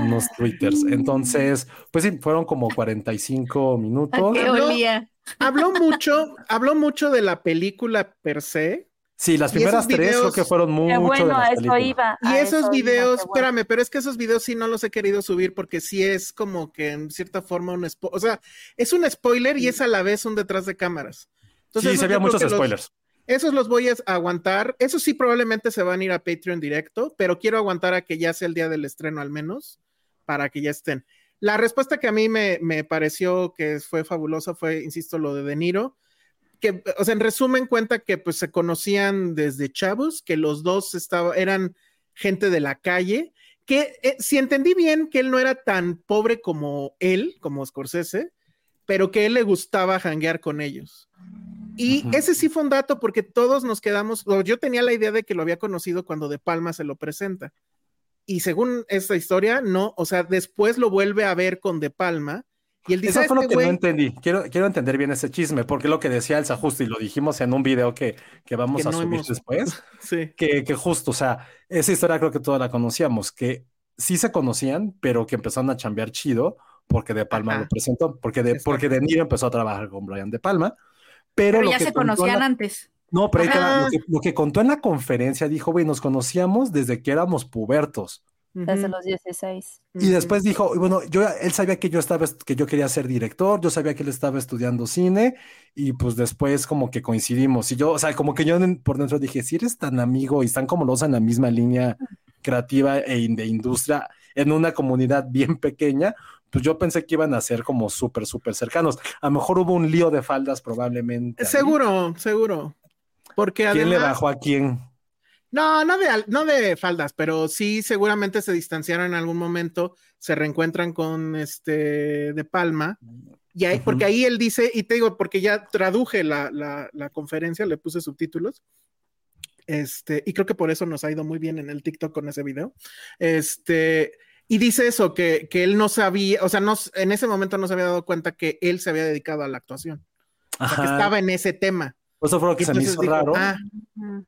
Unos Twitters. Entonces, pues sí, fueron como 45 ¿A minutos. qué olía? habló mucho, habló mucho de la película per se. Sí, las primeras tres creo que fueron de bueno, a eso iba. Y esos eso iba, videos, bueno. espérame, pero es que esos videos sí no los he querido subir porque sí es como que en cierta forma un spoiler, o sea, es un spoiler y es a la vez un detrás de cámaras. Entonces, Sí, se había muchos los- spoilers. esos los voy a aguantar. Esos sí probablemente se van a ir a Patreon directo, pero quiero aguantar a que ya sea el día del estreno al menos, para que ya estén. La respuesta que a mí me, me pareció que fue fabulosa fue, insisto, lo de De Niro, que, o sea, en resumen cuenta que pues se conocían desde chavos, que los dos estaba, eran gente de la calle, que eh, si entendí bien que él no era tan pobre como él, como Scorsese, pero que él le gustaba janguear con ellos. Y ese sí fue un dato porque todos nos quedamos, yo tenía la idea de que lo había conocido cuando De Palma se lo presenta. Y según esta historia, no, o sea, después lo vuelve a ver con De Palma y él dice, Eso fue lo "Este que no entendí. Quiero, quiero entender bien ese chisme, porque lo que decía Elsa justo, y lo dijimos en un video que, que vamos Que a no subir hemos- después, Sí. que, que justo, o sea, esa historia creo que todos la conocíamos, que sí se conocían, pero que empezaron a chambear chido porque De Palma Ajá. lo presentó, porque de, Exacto. porque De Niro empezó a trabajar con Brian De Palma, pero, Pero lo ya que se conocían la- antes. No, pero ahí te va, lo, que, lo que contó en la conferencia dijo, güey, nos conocíamos desde que éramos pubertos. Desde los 16. Y después dijo, y bueno, yo, él sabía que yo estaba, est- que yo quería ser director, yo sabía que él estaba estudiando cine, y pues después como que coincidimos. Y yo, o sea, como que yo por dentro dije, si eres tan amigo y están como los dos en la misma línea creativa e in- de industria, en una comunidad bien pequeña, pues yo pensé que iban a ser como súper, súper cercanos. A lo mejor hubo un lío de faldas probablemente. ahí. Seguro, seguro. Porque ¿Quién le bajó a quién? No, no de, no de faldas, pero sí seguramente se distanciaron en algún momento, se reencuentran con este de Palma. Y ahí, porque ahí él dice, y te digo, porque ya traduje la, la, la conferencia, le puse subtítulos. Este, y creo que por eso nos ha ido muy bien en el TikTok con ese video. Este, y dice eso, que, que él no sabía, o sea, no, en ese momento no se había dado cuenta que él se había dedicado a la actuación. O sea, que estaba en ese tema. Eso fue lo que se me hizo dijo, raro. ah,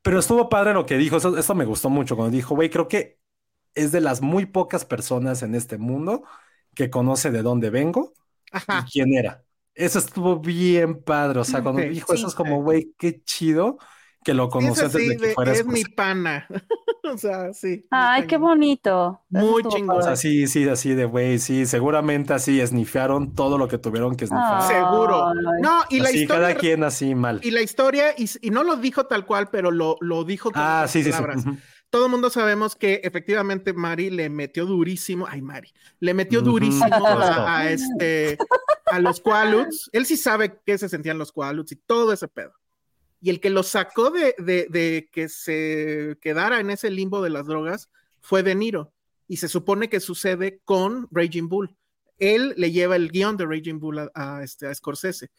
Pero estuvo padre lo que dijo, eso, eso me gustó mucho cuando dijo, güey, creo que es de las muy pocas personas en este mundo que conoce de dónde vengo ajá. y quién era. Eso estuvo bien padre, o sea, cuando dijo eso es como, güey, qué chido que lo Es conoció antes de que de- fuera es mi pana. o sea, sí. Ay, qué bonito. Muy chingón. O sea, sí, sí, así de, güey, sí, seguramente así esnifaron todo lo que tuvieron que esnifar. Seguro. No, y la historia. cada quien así mal. Y la historia, y, y no lo dijo tal cual, pero lo, lo dijo con Ah, sí, sí, sí. palabras. ujú. todo el mundo sabemos que efectivamente Mari le metió durísimo, ay Mari, le metió durísimo a, a este, a los Qualuts. Él sí sabe qué se sentían los Qualuts y todo ese pedo. Y el que lo sacó de, que se quedara en ese limbo de las drogas fue De Niro. Y se supone que sucede con Raging Bull. Él le lleva el guion de Raging Bull a, a este, Scorsese.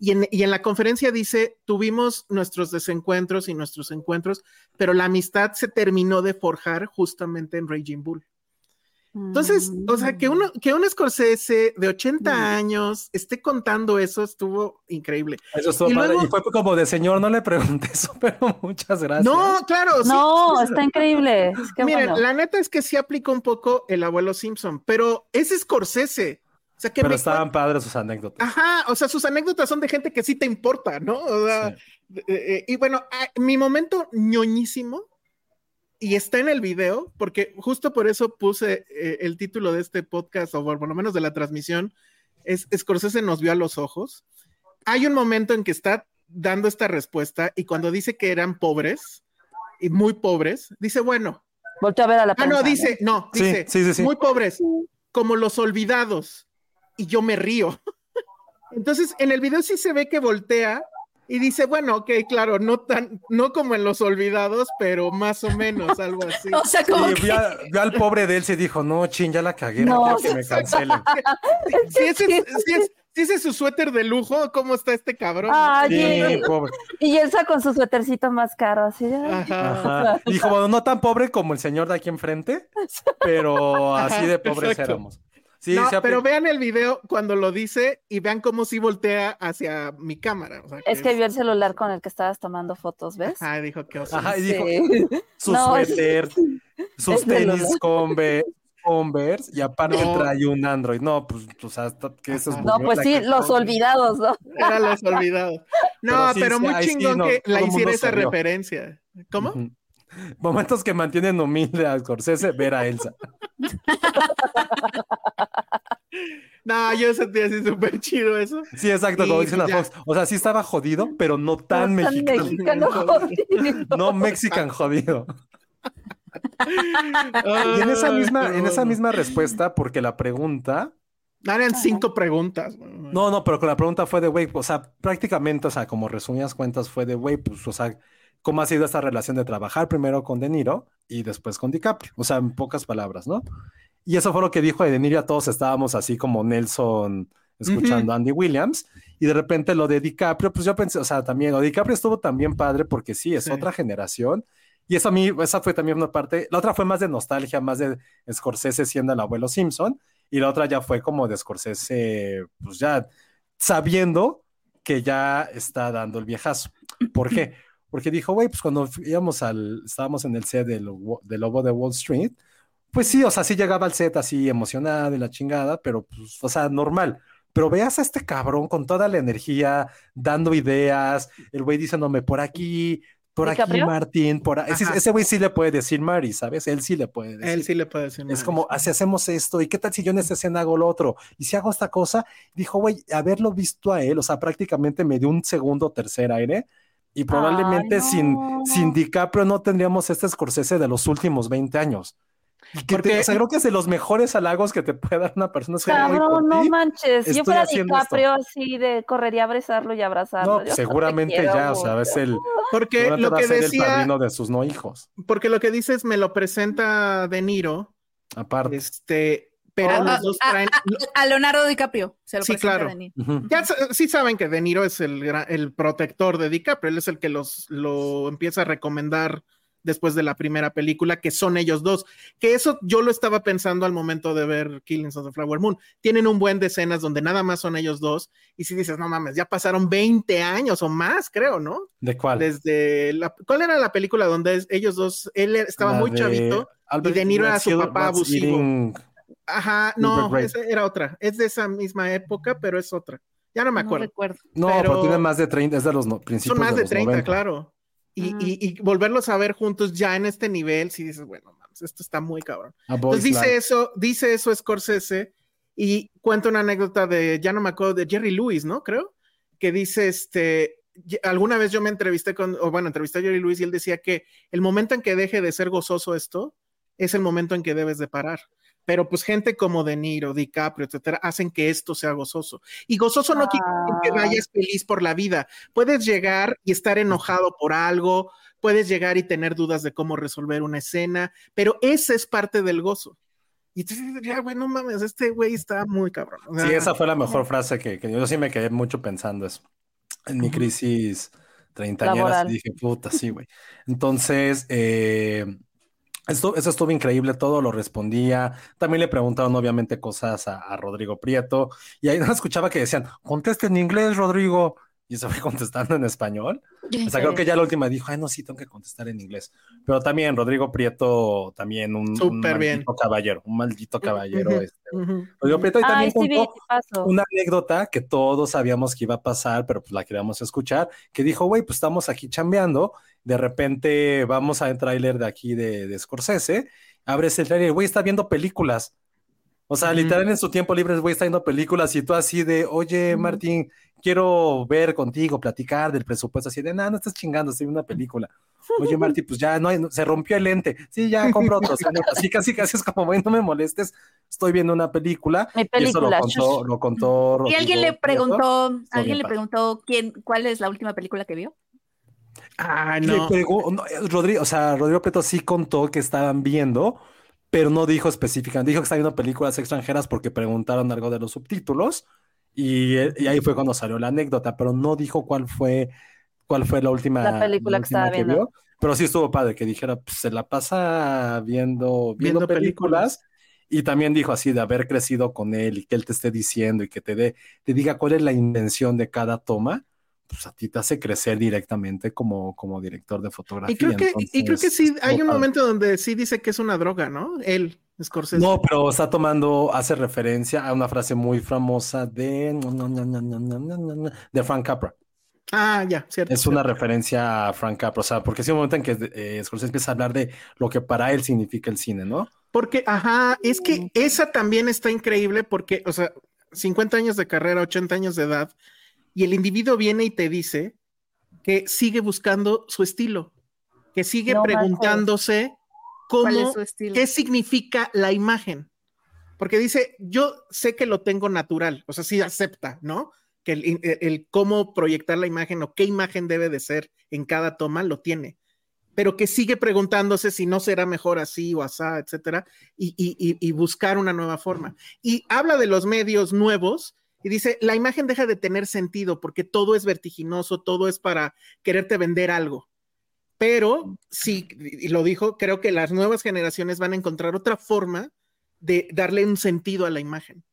Y en la conferencia dice, tuvimos nuestros desencuentros y nuestros encuentros, pero la amistad se terminó de forjar justamente en Raging Bull. Entonces, o sea, que uno, que un Scorsese de 80 años esté contando eso estuvo increíble. Eso estuvo Y padre. luego- Y fue como de señor, no le pregunté eso, pero muchas gracias. No, claro, sí, No, sí, está increíble. Es que Miren, bueno. la neta es que sí aplica un poco el abuelo Simpson, pero es Scorsese. O sea, que pero me estaban padres sus anécdotas. Ajá, o sea, sus anécdotas son de gente que sí te importa, ¿no? O sea, Sí. eh, eh, y bueno, ah, mi momento ñoñísimo, y está en el video, porque justo por eso puse eh, el título de este podcast, o por lo menos de la transmisión, es Scorsese nos vio a los ojos. Hay un momento en que está dando esta respuesta y cuando dice que eran pobres, y muy pobres, dice, bueno, Volteo a ver a la ah, no, dice, no, dice, sí, sí, sí. muy pobres, como los olvidados. Y yo me río. Entonces, en el video sí se ve que voltea y dice, bueno, ok, claro, no tan, no como en los olvidados, pero más o menos, algo así. O sea, como Y que vio, a- vio al pobre de él y dijo, no, chin, ya la cagué, no, No, quiero que me cancelen. Si ese, es- si es, si ese es su suéter de lujo, ¿cómo está este cabrón? Ay, Sí, pobre. Y Elsa con su suétercito más caro, así. Ajá. Ajá. Y dijo, bueno, no tan pobre como el señor de aquí enfrente, pero así de pobres éramos. Sí, no, pero vean el video cuando lo dice y vean cómo sí voltea hacia mi cámara. o sea, Es que vio el celular con el que estabas tomando fotos, ¿ves? Ajá, dijo que oso. Ajá, y dijo, Sí. su No, suéter, sus es tenis. Converse, Converse, y aparte No. trae un Android. No, pues, o sea, hasta que eso es. No, pues sí, los olvidados, ¿no? Era los olvidados. No, Pero sí, pero sí, muy chingón no, que la hiciera esa rió. referencia. ¿Cómo? Ujú. Momentos que mantienen humilde a Scorsese, ver a Elsa. No, yo sentí así súper chido eso. Sí, exacto, como Sí, dicen a ya. Fox. O sea, sí estaba jodido, pero no tan No mexicano. mexicano jodido. No mexican jodido. Y en esa misma, en esa misma respuesta, porque la pregunta, Eran cinco preguntas. no, no, pero con la pregunta fue de, güey, o sea, prácticamente, o sea, como resumidas cuentas, fue de, güey, pues, o sea, ¿cómo ha sido esta relación de trabajar primero con De Niro y después con DiCaprio? O sea, en pocas palabras, ¿no? Y eso fue lo que dijo de De Niro, a todos estábamos así como Nelson escuchando a Andy Williams, y de repente lo de DiCaprio, pues yo pensé, o sea, también, de DiCaprio estuvo también padre porque sí, es Sí. otra generación, y eso a mí, esa fue también una parte, la otra fue más de nostalgia, más de Scorsese siendo el abuelo Simpson, y la otra ya fue como de Scorsese, pues ya sabiendo que ya está dando el viejazo. ¿Por qué? Porque dijo, güey, pues cuando íbamos al, estábamos en el set del, del Lobo de Wall Street, pues sí, o sea, sí llegaba al set así emocionado y la chingada, pero pues, o sea, normal. Pero veas a este cabrón con toda la energía, dando ideas, el güey diciéndome por aquí, por aquí. Martín, por ahí. Ese Ajá. ese güey sí le puede decir Mari, ¿sabes? Él sí le puede decir. Él sí le puede decir. Es como, así hacemos esto, ¿y qué tal si yo en esta escena hago lo otro? Y si hago esta cosa, dijo, güey, haberlo visto a él, o sea, prácticamente me dio un segundo tercer aire, y probablemente Ay, sin, no. sin DiCaprio no tendríamos este Scorsese de los últimos 20 años. Y que te- Porque- o sea, creo que es de los mejores halagos que te puede dar una persona. Cabrón, no ti, manches. Si yo fuera esto. DiCaprio, así de correría a abrazarlo y abrazarlo. No, Yo seguramente quiero ya, o sea, es el, Porque lo que ser el decía, padrino de sus no hijos, porque lo que dices me lo presenta De Niro, aparte. este, pero Ah, los dos ah, traen. ah, A Leonardo DiCaprio se lo Sí, claro. Ya sí saben que De Niro es el, el protector de DiCaprio, él es el que los lo empieza a recomendar después de la primera película, que son ellos dos. Que eso yo lo estaba pensando al momento de ver Killings of the Flower Moon. Tienen un buen de escenas donde nada más son ellos dos, y si dices, no mames, ya pasaron 20 años o más, creo, ¿no? ¿De cuál? Desde la, ¿cuál era la película donde es- ellos dos, él estaba La muy de chavito? Albert De Niro era su papá abusivo. Eating- Ajá, no, esa era otra. Es de esa misma época, pero es otra. Ya no me No acuerdo. recuerdo. No, pero, Pero- tiene más de 30, es de los no- principios Son más de los 30, 90. claro. Y, Ah. y- y volverlos a ver juntos ya en este nivel, si dices, bueno, mames, esto está muy cabrón. Entonces dice Life. eso, dice eso Scorsese y cuenta una anécdota de, ya no me acuerdo, de Jerry Lewis, ¿no? Creo, que dice, este, alguna vez yo me entrevisté con, o bueno, entrevisté a Jerry Lewis y él decía que el momento en que deje de ser gozoso esto es el momento en que debes de parar. Pero pues gente como De Niro, DiCaprio, etcétera, hacen que esto sea gozoso. Y gozoso no quiere decir que Ah. vayas feliz por la vida. Puedes llegar y estar enojado por algo, puedes llegar y tener dudas de cómo resolver una escena, pero ese es parte del gozo. Y entonces, ya, güey, no mames, este güey está muy cabrón. O sea, Sí, esa fue la mejor frase que, que yo sí me quedé mucho pensando eso. En mi crisis treintañera dije, puta, sí, güey. Entonces, eh, esto, eso estuvo increíble, todo lo respondía. También le preguntaron, obviamente, cosas a, Rodrigo Prieto. Y ahí no escuchaba que decían, conteste en inglés, Rodrigo. Y se fue contestando en español. O sea, creo que ya la última dijo, ay, no, sí, tengo que contestar en inglés. Pero también Rodrigo Prieto, también un, un Súper bien. maldito caballero, un maldito caballero. Este. Rodrigo Prieto y Ay, también sí, vi, contó sí una anécdota que todos sabíamos que iba a pasar, pero pues la queríamos escuchar, que dijo, güey, pues estamos aquí chambeando, de repente vamos a un tráiler de aquí de, de Scorsese, abres el tráiler, güey, está viendo películas. O sea, Ujú. literal en su tiempo libre, el güey está viendo películas y tú así de, oye. Martín, quiero ver contigo, platicar del presupuesto, así de, nada, no estás chingando, estoy viendo una película. Oye, Martín, pues ya no hay, se rompió el lente. Sí, ya compro otro. Así casi, casi es como, güey, no me molestes, estoy viendo una película. Mi Y eso lo película. contó, lo contó Y alguien le preguntó, alguien le padre. preguntó quién, cuál es la última película que vio. Ah, Le no. pegó- no, eh, Rodrigo, o sea, Rodrigo Prieto sí contó que estaban viendo, pero no dijo específicamente. Dijo que estaban viendo películas extranjeras porque preguntaron algo de los subtítulos y, y ahí fue cuando salió la anécdota, pero no dijo cuál fue, cuál fue la última, La película que última estaba viendo. vio. Pero sí estuvo padre que dijera, pues, se la pasa viendo, viendo, Viendo películas. Y también dijo así de haber crecido con él y que él te esté diciendo y que te dé, te diga cuál es la intención de cada toma, pues a ti te hace crecer directamente como, como director de fotografía. Y creo que, y creo que Entonces, sí, hay un momento donde sí dice que es una droga, ¿no? Él, Scorsese. No, pero está tomando, hace referencia a una frase muy famosa de, de Frank Capra. Ah, ya, cierto. Es una referencia a Frank Capra, o sea, porque es un momento en que eh, Scorsese empieza a hablar de lo que para él significa el cine, ¿no? Porque, ajá, es que esa también está increíble porque, o sea, 50 años de carrera, 80 años de edad, y el individuo viene y te dice que sigue buscando su estilo, que sigue No preguntándose ¿Cuál es cómo, qué significa la imagen. Porque dice, yo sé que lo tengo natural, o sea, sí acepta, ¿no? Que el, el- el cómo proyectar la imagen o qué imagen debe de ser en cada toma lo tiene, pero que sigue preguntándose si no será mejor así o asá, etcétera, y- y buscar una nueva forma. Y habla de los medios nuevos y dice, la imagen deja de tener sentido porque todo es vertiginoso, todo es para quererte vender algo. Pero sí, y lo dijo, creo que las nuevas generaciones van a encontrar otra forma de darle un sentido a la imagen.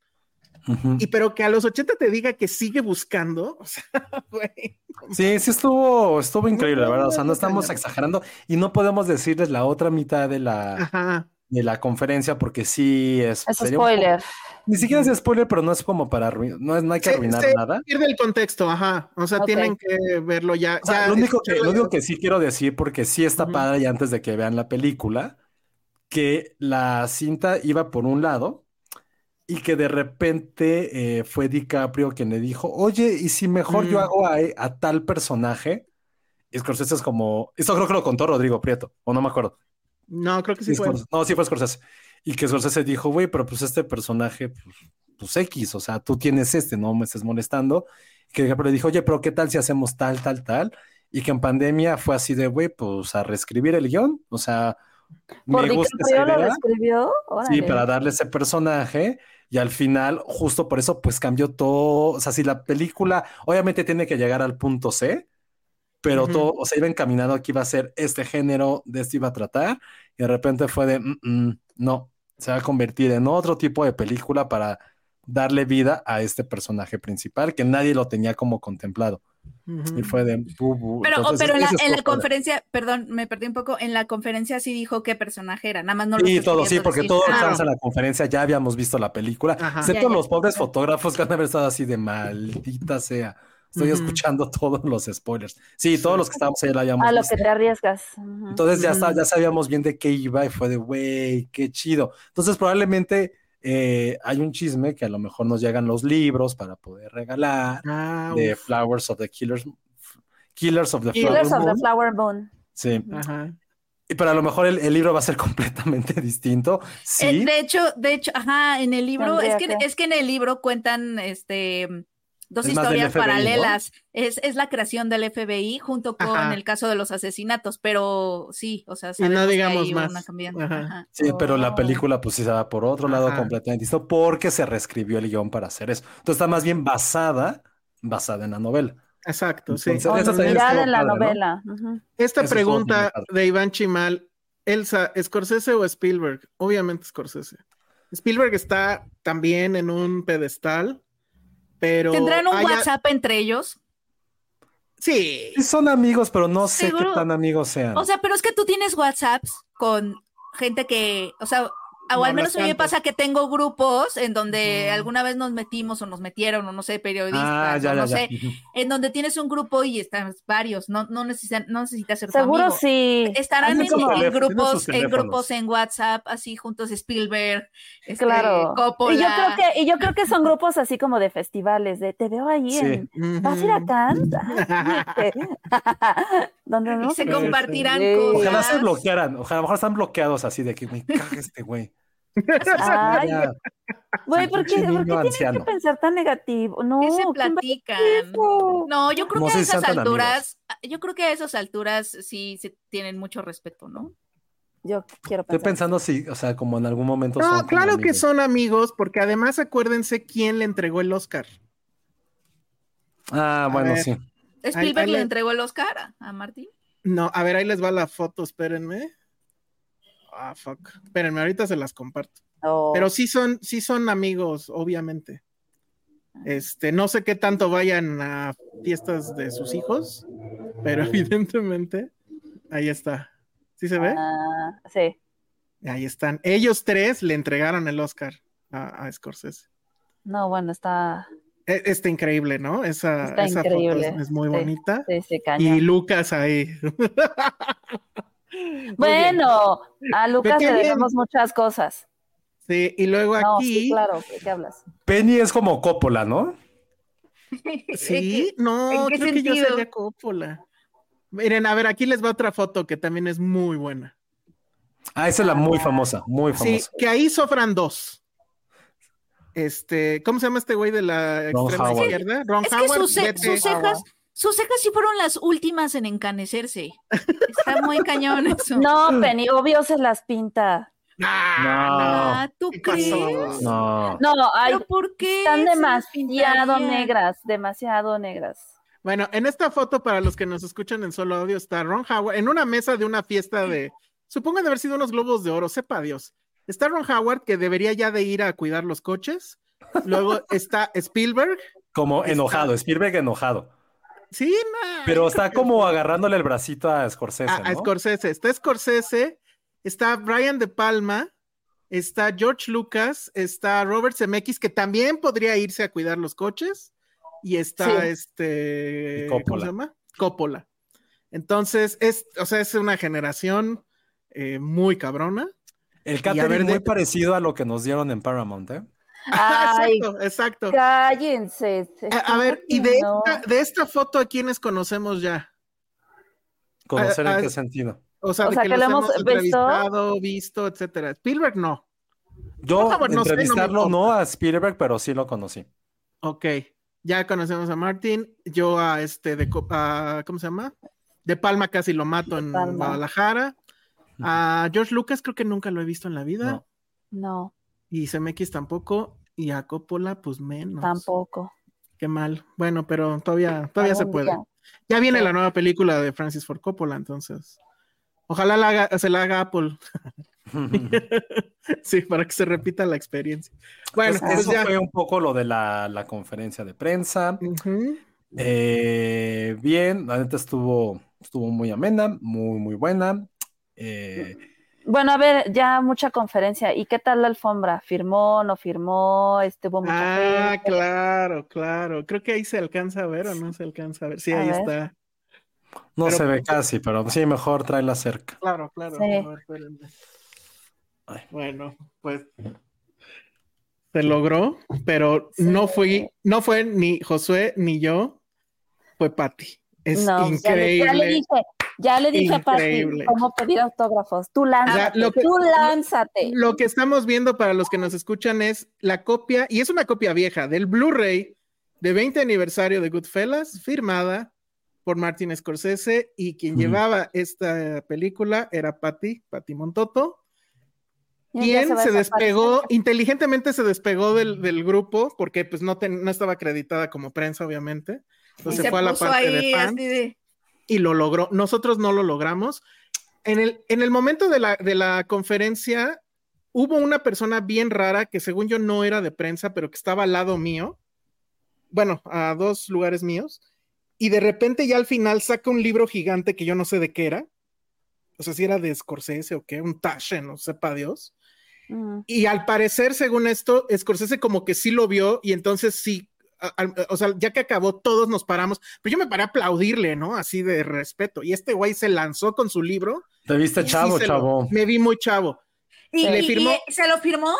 Y pero que a los 80 te diga que sigue buscando, o sea, güey. Sí, sí estuvo, estuvo increíble, la verdad. O sea, no estamos exagerando y no podemos decirles la otra mitad de la, Ajá. De la conferencia porque sí es. Es sería un spoiler. poco- ni siquiera es spoiler, pero no es como para arruinar, no, es- no hay que Se- arruinar se nada. Pierde el contexto, ajá. O sea, tienen que verlo ya. O sea, ya lo único que, lo único que sí quiero decir, porque sí está Ujú. padre y antes de que vean la película, que la cinta iba por un lado y que de repente eh, fue DiCaprio quien le dijo, oye, ¿y si mejor yo Mm. hago a, a tal personaje? Y Scorsese es como, esto creo que lo contó Rodrigo Prieto, o no me acuerdo. No, creo que sí Sí, fue. Scorsese- no, sí fue Scorsese. Y que Scorsese dijo, güey, pero pues este personaje, pues, pues X, o sea, tú tienes este, no me estés molestando. Que DiCaprio le dijo, oye, pero ¿qué tal si hacemos tal, tal, tal? Y que en pandemia fue así de, güey, pues a reescribir el guion, o sea, ¿Por me gusta esa DiCaprio lo idea. describió? Sí, para darle ese personaje y al final, justo por eso, pues cambió todo. O sea, si la película, obviamente tiene que llegar al punto C, pero todo, o sea, iba encaminado que iba a ser este género, de esto iba a tratar, y de repente fue de, "Mm, mm, no, se va a convertir en otro tipo de película para darle vida a este personaje principal que nadie lo tenía como contemplado. Y fue de, "Bu, bu". Pero, Entonces, pero en la, en la conferencia, perdón, me perdí un poco, en la conferencia sí dijo qué personaje era, nada más no lo Sí, todo, sí, porque decir. los que Ah, la conferencia ya habíamos visto la película, Ajá. excepto Ya, ya. los pobres fotógrafos que han haber estado así de maldita sea. Estoy escuchando todos los spoilers. Sí, todos los que estábamos ahí la habíamos A lo visto. que te arriesgas. Entonces ya, está, ya sabíamos bien de qué iba y fue de, güey, qué chido. Entonces probablemente eh, hay un chisme que a lo mejor nos llegan los libros para poder regalar Ah, de uf. Flowers of the Killers. Killers of the Killers Flower of the Moon. Flower Moon. Sí. Ajá. Y pero a lo mejor el, el libro va a ser completamente distinto. Eh, Sí. de hecho, de hecho, ajá, en el libro, es que- es que en el libro cuentan este dos Es historias FBI, ¿no? paralelas. Es, es la creación del FBI junto con Ajá. el caso de los asesinatos, pero sí, o sea, no digamos más. Ajá. Ajá. Sí, pero la Oh. película pues sí se va por otro lado Ajá. completamente distinto porque se reescribió el guion para hacer eso. Entonces está más bien basada, basada en la novela. Exacto, sí. Entonces, O esa también inspirada estuvo en la padre, ¿no? novela. Esta Eso pregunta de Iván Chimal, Elsa, ¿Scorsese o Spielberg? Obviamente Scorsese. Spielberg está también en un pedestal, pero... ¿Tendrán un haya- WhatsApp entre ellos? Sí. Sí son amigos, pero no sé Seguro. qué tan amigos sean. O sea, pero es que tú tienes WhatsApps con gente que, o sea, o No al menos a mí me pasa que tengo grupos en donde alguna vez nos metimos o nos metieron, o no sé, periodistas, ah, ya, o no ya. sé, en donde tienes un grupo y están varios, no, no necesitan, no necesitas ser tu Seguro amigo. sí. Estarán en, tienen grupos, en grupos en WhatsApp, así juntos Spielberg, este, Claro. Coppola. Y yo creo que, y yo creo que son grupos así como de festivales, de te veo ahí Sí. en ¿Vas a ir a. Cannes? ¿qué? Donde y no se sé qué. compartirán Sí. cosas. Ojalá se bloquearan, ojalá a lo mejor están bloqueados así de que me caga este güey. Ay, güey, ¿por qué, por tienen que pensar tan negativo? No, ¿Qué se ¿quién va a platican? No, yo creo No que a esas alturas, yo creo que a esas alturas sí se tienen mucho respeto, ¿no? Yo quiero Estoy pensar. pensando si, o sea, como en algún momento No, claro que son amigos, porque además acuérdense quién le entregó el Oscar. Ah, bueno, ver. sí. Spielberg ahí le le- entregó el Oscar a- a Martín. No, a ver, ahí les va la foto, espérenme. Ah, fuck. Espérenme, ahorita se las comparto. Oh, Pero sí son, sí son amigos, obviamente. Este, no sé qué tanto vayan a fiestas de sus hijos, pero evidentemente ahí está. ¿Sí se ve? ah, sí. Ahí están. Ellos tres le entregaron el Oscar a, a Scorsese. No, bueno, está, E- Está increíble, ¿no? Esa, Está esa increíble, foto es, es muy sí. bonita. sí, sí, Y. Lucas ahí. Bueno, a Lucas le debemos muchas cosas. Sí, y luego No, aquí. sí, claro, ¿de qué hablas? Penny es como Coppola, ¿no? Sí, no, ¿En qué creo que yo sería Coppola. Miren, a ver, aquí les va otra foto que también es muy buena. Ah, esa es la muy famosa, muy Sí, famosa. que ahí sofran dos. Este, ¿cómo se llama este güey de la Ron extrema Howard. izquierda? Ron Es que sus cejas, sus cejas sí fueron las últimas en encanecerse. Está muy cañón eso. No, Penny, obvio se las pinta. Ah, Ah, ¿tú crees? No. No, ay, ¿Pero por qué? están demasiado negras, demasiado negras. Bueno, en esta foto, para los que nos escuchan en solo audio, está Ron Howard en una mesa de una fiesta de, supongo de haber sido unos globos de oro, sepa Dios. Está Ron Howard, que debería ya de ir a cuidar los coches. Luego está Spielberg. Como Está- enojado, Spielberg enojado. Sí, Pero está como agarrándole el bracito a Scorsese, a, a ¿no? Scorsese. Está Scorsese, está Brian De Palma, está George Lucas, está Robert Zemeckis, que también podría irse a cuidar los coches, y está Sí. este, Y ¿cómo se llama? Coppola. Entonces, es, o sea, es una generación eh, muy cabrona. El catering ver, muy de- parecido a lo que nos dieron en Paramount, ¿eh? Ay, exacto, exacto. cállense. A, a ver, y de, No. esta, de esta foto, ¿a quiénes conocemos ya? ¿Conocer Ah, en ah, qué sentido? O sea, O sea, que, que lo hemos visto. entrevistado, visto, etcétera. Spielberg no. Yo no sé, no entrevistarlo no, importa. a Spielberg, pero sí lo conocí. Ok, ya conocemos a Martin. Yo a este de a- ¿cómo se llama? De Palma casi lo mato en. Guadalajara. A George Lucas creo que nunca lo he visto en la vida. No. Y CMX tampoco. Y a Coppola, pues menos. tampoco. Qué mal. Bueno, pero todavía, todavía se puede. día. Ya viene Sí. la nueva película de Francis Ford Coppola, entonces. Ojalá la haga- se la haga Apple. sí, para que se repita la experiencia. Bueno, Pues pues eso ya. fue un poco lo de la, la conferencia de prensa. Eh, bien, la neta estuvo, estuvo muy amena, muy, muy buena. Eh, Bueno, a ver, ya mucha conferencia. ¿Y qué tal la alfombra? ¿Firmó, no firmó? ¿Estuvo mucha Ah, gente? claro, claro. Creo que ahí se alcanza a ver o no se alcanza a ver. Sí, A ahí ver. está. no Pero- se ve casi, pero sí, mejor tráela cerca. Claro, claro. Sí. Bueno, pues se logró, pero no fui, no fue ni Josué ni yo, fue Patti. Es No, pues ya le, increíble. ya le dije, ya le dije a Pati cómo pedir autógrafos. Tú lánzate, lo que- tú lánzate. Lo que estamos viendo para los que nos escuchan es la copia, y es una copia vieja, del Blu-ray de 20 aniversario de Goodfellas, firmada por Martin Scorsese, y quien llevaba esta película era Patty, Patty Montoto, quien se despegó, inteligentemente se despegó del, del grupo, porque pues no, ten- no estaba acreditada como prensa, obviamente. Y Entonces se fue a la parte ahí de fans así de. Y lo logró. Nosotros no lo logramos. En el, en el momento de la, de la conferencia, hubo una persona bien rara que según yo no era de prensa, pero que estaba al lado mío, bueno, a dos lugares míos, y de repente ya al final saca un libro gigante que yo no sé de qué era, o sea, si era de Scorsese o qué, un Taschen, no sepa Dios. Y al parecer, según esto, Scorsese como que sí lo vio y entonces sí, o sea, ya que acabó, todos nos paramos, pero yo me paré a aplaudirle, ¿no? Así de respeto. Y este güey se lanzó con su libro. Te viste y sí chavo, lo- chavo. me vi muy chavo. ¿Y, Le y- firmó- y se lo firmó?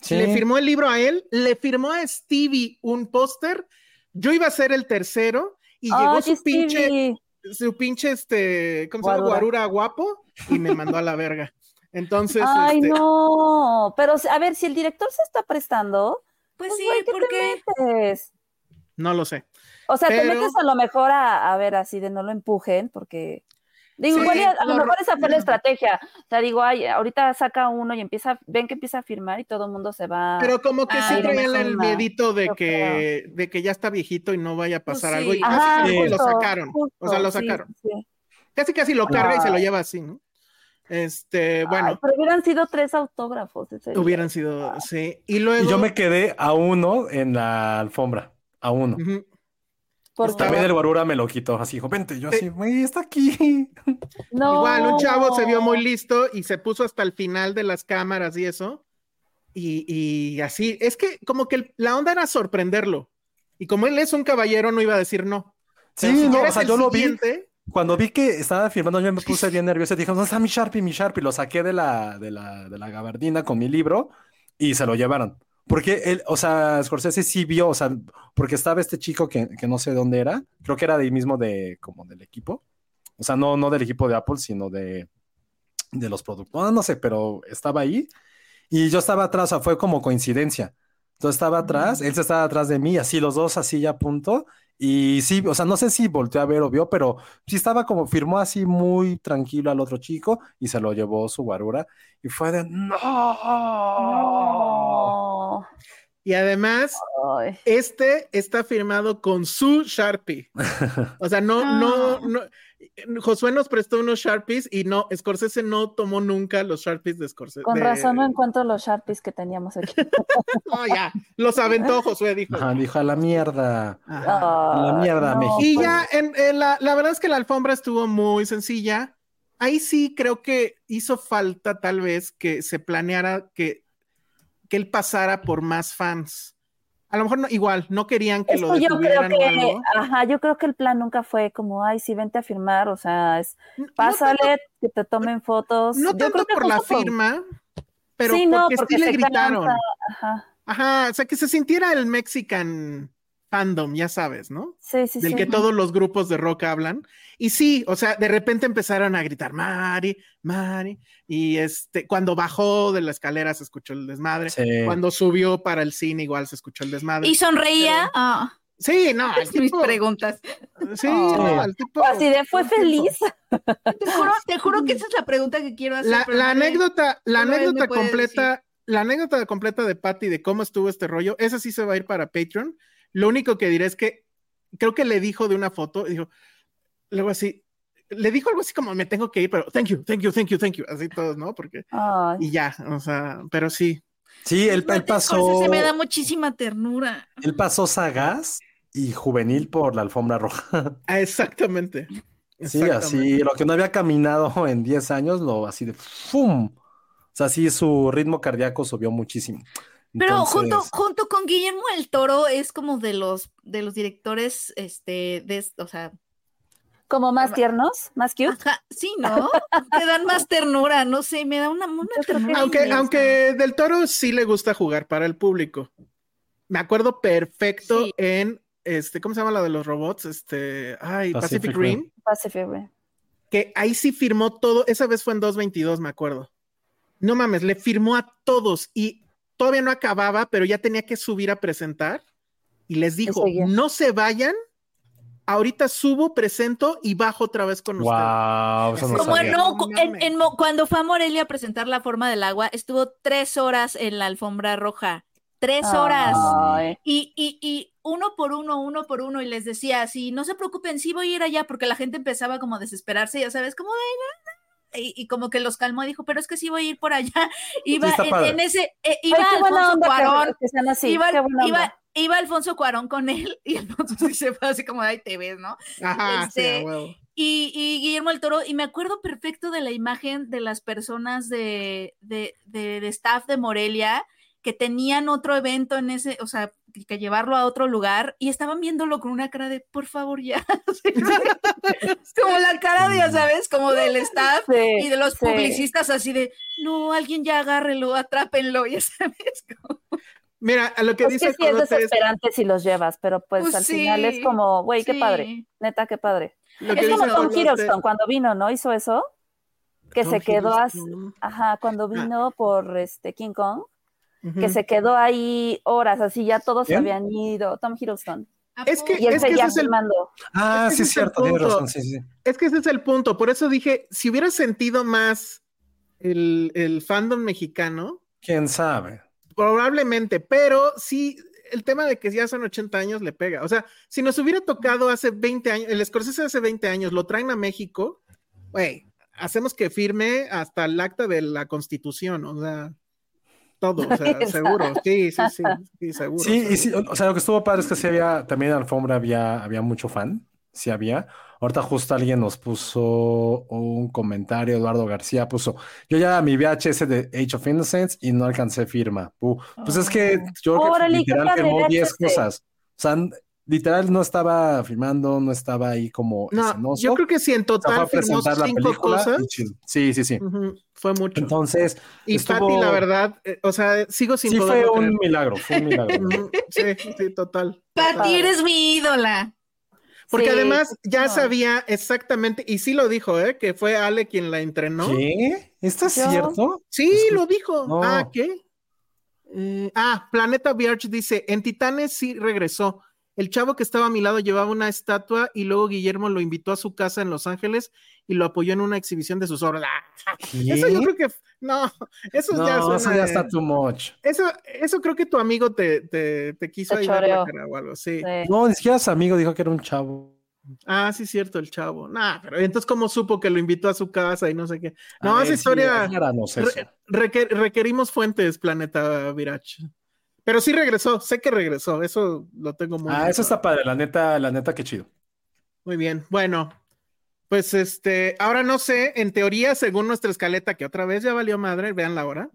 Sí. Le firmó el libro a él, le firmó a Stevie un póster. Yo iba a ser el tercero y llegó Oye, su pinche, Stevie. su pinche, este, ¿cómo se llama? Guarura. Guarura guapo y me mandó a la verga. Entonces, Ay, este, no. Pero, a ver, si el director se está prestando, Pues pues, sí, ¿qué ¿por qué? te metes? no lo sé. O sea, te metes a lo mejor a, a ver así de no lo empujen, porque digo, Sí, igual a, a lo lo- mejor esa fue la estrategia. O sea, digo, ay, ahorita saca uno y empieza, ven que empieza a firmar y todo el mundo se va. Pero como que Ah, sí traían el miedito de que, de que ya está viejito y no vaya a Pues pasar sí. algo. Y Ajá, casi, casi lo justo, sacaron. o sea, lo sacaron. sí. Casi casi lo carga y se lo Ay. lleva así, ¿no? Este, bueno, Ay, pero hubieran sido tres autógrafos. hubieran sido, sí. Y luego. Y yo me quedé a uno en la alfombra. A uno. Porque- También el guarura me lo quitó. Así dijo, vente. Yo así, güey, está aquí. No. Igual, un chavo se vio muy listo y se puso hasta el final de las cámaras y eso. Y, y así, es que como que el- la onda era sorprenderlo. Y como él es un caballero, no iba a decir no. Pero Sí, si no, o sea, yo lo vi. Cuando vi que estaba firmando, yo me puse bien nervioso. y Dije, ¿dónde está mi Sharpie, mi Sharpie? Lo saqué de la, de la, de la gabardina con mi libro y se lo llevaron. Porque él, o sea, Scorsese sí vio, o sea, porque estaba este chico que, que no sé dónde era, creo que era de ahí mismo de, como del equipo. O sea, no, no del equipo de Apple, sino de, de los productos. No, no sé, pero estaba ahí y yo estaba atrás, o sea, fue como coincidencia. Entonces estaba atrás, él se estaba atrás de mí, así los dos así ya a punto. Y sí, o sea, no sé si volteó a ver o vio, pero sí estaba como, firmó así muy tranquilo al otro chico y se lo llevó su guarura. Y fue de, no. No. y además, Ay. este está firmado con su Sharpie. O sea, no, no, no. Josué nos prestó unos Sharpies y no, Scorsese no tomó nunca los Sharpies de Scorsese. Con de- razón no encuentro los Sharpies que teníamos aquí. No, ya, los aventó Josué, dijo. Ajá, dijo a la mierda. Ajá. A la mierda, Ay, México. Y ya, en, en la, la verdad es que la alfombra estuvo muy sencilla. Ahí sí creo que hizo falta tal vez que se planeara que, que él pasara por más fans. A lo mejor no, igual, no querían que Es lo yo creo o que, algo. ajá, yo creo que el plan nunca fue como, ay, sí, vente a firmar, o sea, es, No pásale, tanto- que te tomen fotos. No Yo tanto creo que por la firma, pero Sí, no, porque, sí le gritaron. cansa, Ajá, Ajá, o sea, que se sintiera el Mexican fandom, ya sabes, ¿no? sí, sí, del sí. que todos los grupos de rock hablan. Y sí, o sea, de repente empezaron a gritar Mari, Mari, y este, cuando bajó de la escalera se escuchó el desmadre. Sí. Cuando subió para el cine igual se escuchó el desmadre. Y sonreía. Ah, Sí, no, el mis tipo, preguntas. sí, Oh. no, el tipo. Así de fue feliz. Te juro, te juro que esa es la pregunta que quiero hacer. La, pero la anécdota, la anécdota completa, la anécdota completa de Patty de cómo estuvo este rollo, esa sí se va a ir para Patreon. Lo único que diré es que creo que le dijo de una foto, dijo, luego así, le dijo algo así como me tengo que ir, pero thank you, thank you, thank you, thank you, así todos, ¿no? Porque, Ay, y ya, o sea, pero sí. Sí, él, él pasó, Scorsese me da muchísima ternura. él pasó sagaz y juvenil por la alfombra roja. Ah, Exactamente. Sí, exactamente. así, lo que no había caminado en 10 años, lo así de ¡fum! O sea, sí, su ritmo cardíaco subió muchísimo. Pero junto, Entonces, junto con Guillermo del Toro es como de los de los directores, este, de, o sea, como más tiernos, más cute. ajá, sí, ¿no? Te dan más ternura, no sé, me da una, una ternura. Aunque, aunque Del Toro sí le gusta jugar para el público. Me acuerdo perfecto Sí. en este, ¿cómo se llama la de los robots? Este, ay, Pacific. Rim, Pacific Rim. que ahí sí firmó todo, esa vez fue en 222, me acuerdo. No mames, le firmó a todos y todavía no acababa, pero ya tenía que subir a presentar y les dijo, no se vayan, ahorita subo, presento y bajo otra vez con ustedes. Wow, no Como no, en- en Mo- cuando fue a Morelia a presentar la forma del agua, estuvo tres horas en la alfombra roja. Tres horas. Ay. Y, y, y uno por uno, uno por uno, y les decía así, no se preocupen, sí voy a ir allá, porque la gente empezaba como a desesperarse, ya sabes, como de... Y, y como que los calmó, dijo, pero es que sí voy a ir por allá. Iba en, ese, eh, iba Ay, Alfonso que- Cuarón, que sean así. iba, iba, iba Alfonso Cuarón con él, y Alfonso sí se fue así como ahí te ves, ¿no? Ajá, Este. Y, y Guillermo el Toro, y me acuerdo perfecto de la imagen de las personas de, de, de- de staff de Morelia que tenían otro evento en ese, o sea, que, llevarlo a otro lugar y estaban viéndolo con una cara de, por favor, ya. Es como la cara de, ya sabes, como del staff Sí, y de los sí. publicistas así de, no, alguien ya agárrelo, atrápenlo, ya sabes. como- Mira, a lo que Es dice que sí es es- desesperante si los llevas, pero pues, Pues al final es como, güey, qué sí. padre, neta, qué padre. lo que Es como Tom Hiddleston cuando vino, ¿no? Hizo eso, que Tom se quedó así, Hiddleston. ajá, cuando vino por este King Kong, que se quedó ahí horas, así ya todos se ¿Quién? habían ido, Tom Hiddleston, ¿A Es que- y él Es que ese es el- filmando. Ah, Es que sí, es cierto, tienes razón, sí, sí. Es que ese es el punto. Por eso dije, si hubiera sentido más el, el fandom mexicano, ¿Quién sabe? probablemente, pero sí, el tema de que ya son 80 años le pega. O sea, si nos hubiera tocado hace 20 años, el Scorsese hace 20 años, lo traen a México, güey, hacemos que firme hasta el acta de la Constitución, o sea, todo, o sea, seguro. Sí, sí, sí, sí, seguro. Sí, y seguro. sí, o sea, lo que estuvo padre es que sí había, también en la alfombra había, había mucho fan, sí había. Ahorita justo alguien nos puso un comentario, Eduardo García puso, yo ya mi VHS de Age of Innocence y no alcancé firma. Pu. Pues es que yo creo que literal firmó 10 VHS. cosas. O sea, literal no estaba firmando, no estaba ahí como No, escenoso. yo creo que si en total firmó cinco película cosas. Sí, sí, sí. fue mucho. Entonces, y estuvo- Patty, la verdad, eh, o sea, sigo sin sí fue un creer. milagro, fue un milagro. Sí, sí, total. Pati, total. eres mi ídola. Porque Sí, además ya no. sabía exactamente, y sí lo dijo, ¿eh? Que fue Ale quien la entrenó. ¿Qué? ¿Esto es Yo- cierto? Sí, Es que- lo dijo. no. Ah, ¿qué? Eh, ah, Planeta Biarch dice, en Titanes sí regresó. El chavo que estaba a mi lado llevaba una estatua y luego Guillermo lo invitó a su casa en Los Ángeles y lo apoyó en una exhibición de sus obras. Ah, Eso yo creo que, no, eso No, ya eso suena ya de- está too much. Eso, eso creo que tu amigo te, te, te quiso Te ahí dar la cara o algo, sí. Sí. No, ni siquiera su amigo dijo que era un chavo. Ah, sí, cierto, el chavo. Nah, pero entonces, ¿cómo supo que lo invitó a su casa y no sé qué? A No, ver, esa historia. acláranos eso. re- requer- requerimos fuentes, Planeta Virach. Pero sí regresó, sé que regresó, eso lo tengo muy Ah, bien eso está padre, la neta, la neta, qué chido. Muy bien, bueno, pues este, ahora no sé, en teoría, según nuestra escaleta, que otra vez ya valió madre, vean la hora,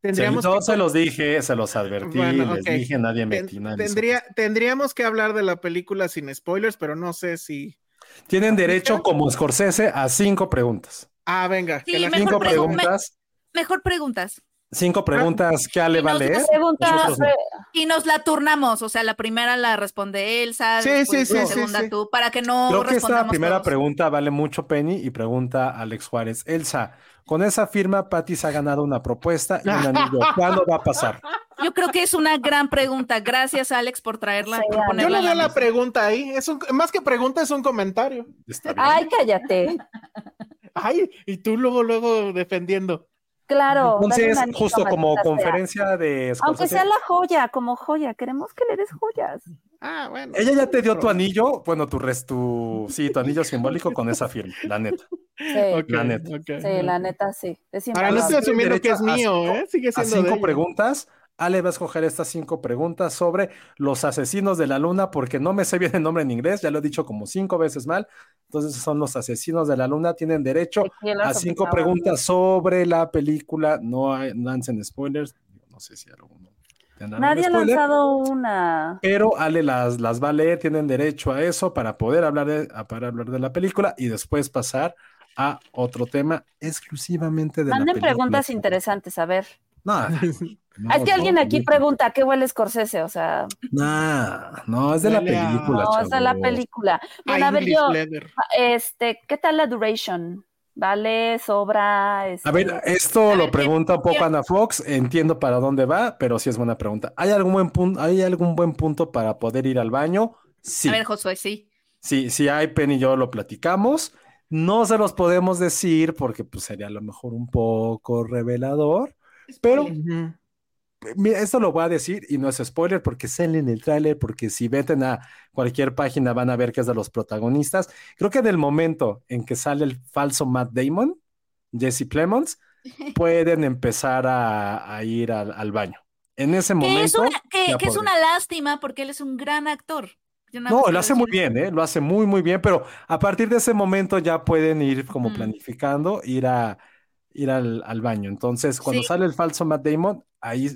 tendríamos Se, yo que- se los dije, se los advertí, Bueno, les dije, nadie ten- nadie hizo tendría, tendríamos que hablar de la película sin spoilers, pero no sé si. Tienen derecho, como Scorsese, a cinco preguntas. Ah, venga, Sí, que la mejor Cinco preguntas, Mejor preguntas. Cinco preguntas que Ale va a leer. nosotros no. pre- Y nos la turnamos, o sea, la primera la responde Elsa, Sí, después sí, la sí, sí, segunda sí. tú, para que no Creo que esta primera todos. pregunta vale mucho Penny y pregunta Alex Juárez. Elsa, con esa firma, Patty se ha ganado una propuesta y un anillo. ¿Cuándo va a pasar? Yo creo que es una gran pregunta. Gracias, Alex, por traerla. Sí, por Alex. Yo le veo la la pregunta ahí. Es un, más que pregunta, es un comentario. Ay, cállate. Ay, y tú luego, luego defendiendo. Claro. Entonces, justo como sea. conferencia de Aunque sea la joya, como joya. Queremos que le des joyas. Ah, bueno. ella ya te dio tu anillo, bueno, tu res, tu, sí, tu anillo simbólico con esa firma, la neta. Sí, La neta. sí, la neta sí. Ahora no estoy asumiendo que es a mío, cinco- ¿eh? Sigue A siendo de cinco ella. preguntas, Ale va a escoger estas cinco preguntas sobre los asesinos de la luna, porque no me sé bien el nombre en inglés, ya lo he dicho como cinco veces mal. Entonces son los asesinos de la luna, tienen derecho a cinco preguntas sobre la película. No hay, no lancen spoilers. No sé si alguno Nadie ha lanzado una. Pero Ale las, las va a leer, tienen derecho a eso para poder hablar de, a- para hablar de la película y después pasar a otro tema exclusivamente de la Manden película. preguntas interesantes, a ver. No, No, es que alguien aquí no. pregunta, ¿qué huele Scorsese? O sea, Nah, no, es de la a- película, no, es de la película. Bueno, a ver, yo, Leather. este, ¿qué tal la duration? ¿Vale? ¿Sobra? Este, A ver, esto A lo ver, pregunta un poco Ana Fox, entiendo para dónde va, pero sí es buena pregunta. ¿Hay algún buen punto, hay algún buen punto para poder ir al baño? Sí, A ver, Josué, sí. sí, sí hay, Penny y yo lo platicamos. No se los podemos decir porque pues sería a lo mejor un poco revelador, pero. Mira, esto lo voy a decir y no es spoiler porque sale en el tráiler, porque si veten a cualquier página van a ver que es de los protagonistas. Creo que en el momento en que sale el falso Matt Damon, Jesse Plemons, pueden empezar a, a ir al, al baño. En ese Que es momento. una, que, es una lástima porque él es un gran actor. No, lo hace muy bien, ¿eh? Lo hace muy, muy bien, pero a partir de ese momento ya pueden ir como Mm. planificando, ir a ir al, al baño. Entonces, cuando Sí. sale el falso Matt Damon, ahí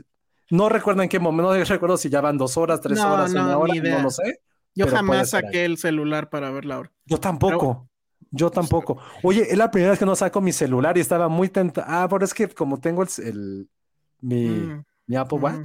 no recuerdo en qué momento, no recuerdo si ya van dos horas, tres No, horas, no, una hora, no lo sé. Yo jamás ahí. saqué el celular para ver la hora. Yo tampoco. Yo tampoco. Oye, es la primera vez que no saco mi celular y estaba muy tentado. Ah, pero es que como tengo el, el- mi, Mm. mi Apple Mm.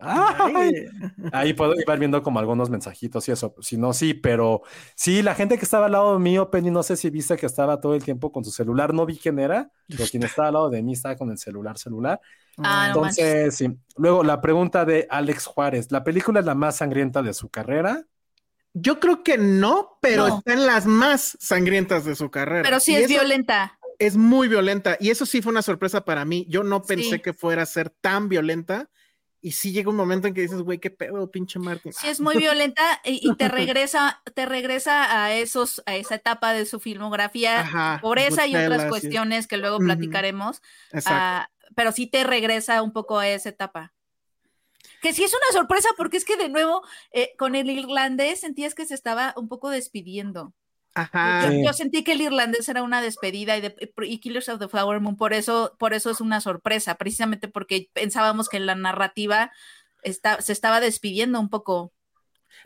Ahí puedo ir viendo como algunos mensajitos y eso. Si no, sí, pero sí, la gente que estaba al lado mío, Penny, no sé si viste que estaba todo el tiempo con su celular. No vi quién era, pero quien estaba al lado de mí estaba con el celular, celular. Ah, no. Entonces, sí. Luego, la pregunta de Alex Juárez. ¿La película es la más sangrienta de su carrera? Yo creo que no, pero No. está en las más sangrientas de su carrera. Pero sí Y es violenta. Es muy violenta. Y eso sí fue una sorpresa para mí. Yo no pensé Sí. que fuera a ser tan violenta. Y sí llega un momento en que dices, güey, qué pedo, pinche Martin. Sí es muy violenta y, y te regresa, te regresa a esos, a esa etapa de su filmografía Ajá, por esa y otras sí. cuestiones que luego platicaremos. Exacto. ah, pero sí te regresa un poco a esa etapa. Que sí es una sorpresa porque es que de nuevo eh, con el irlandés sentías que se estaba un poco despidiendo. Ajá. Yo, sentí que el irlandés era una despedida y, de, y Killers of the Flower Moon, por eso, por eso es una sorpresa, precisamente porque pensábamos que la narrativa está, se estaba despidiendo un poco.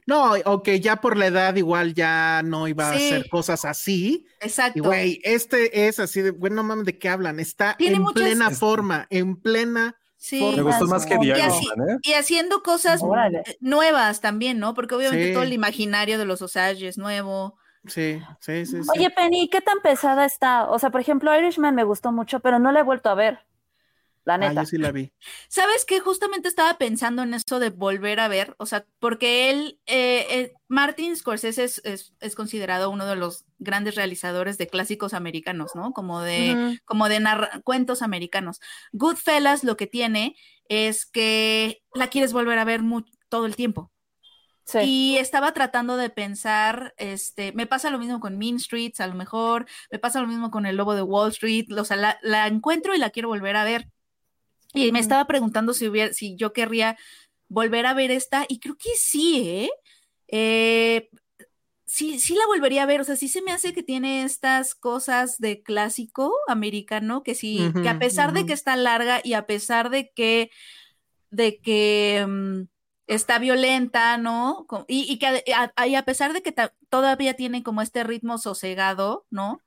No, o que ya por la edad igual ya no iba a hacer cosas así. Y Exacto. güey, este es así de, güey, no mames, ¿de qué hablan? Está Tiene en muchas- plena forma, en plena. Sí. Me gustó más que Y así- ¿eh? Y haciendo cosas Órale. nuevas también, ¿no? Porque obviamente Sí. todo el imaginario de los Osage es nuevo. Sí, sí, sí. sí. Oye, Penny, ¿qué tan pesada está? O sea, por ejemplo, Irishman me gustó mucho, pero no la he vuelto a ver. La Ah, neta. yo sí la vi. ¿Sabes qué? Justamente estaba pensando en eso de volver a ver, o sea, porque él, eh, eh, Martin Scorsese es, es- es considerado uno de los grandes realizadores de clásicos americanos, ¿no? Como de, como de narra- cuentos americanos. Goodfellas lo que tiene es que la quieres volver a ver todo el tiempo. Sí. Y estaba tratando de pensar, este, me pasa lo mismo con Mean Streets, a lo mejor, me pasa lo mismo con El Lobo de Wall Street, o sea, la, la encuentro y la quiero volver a ver. Y me estaba preguntando si hubiera, si yo querría volver a ver esta, y creo que sí, ¿eh? Eh, sí, sí la volvería a ver, o sea, sí se me hace que tiene estas cosas de clásico americano, que sí, que a pesar de que está larga y a pesar de que, de que mm, está violenta, ¿no? Y, y que a, a- y a pesar de que ta- todavía tiene como este ritmo sosegado, ¿no?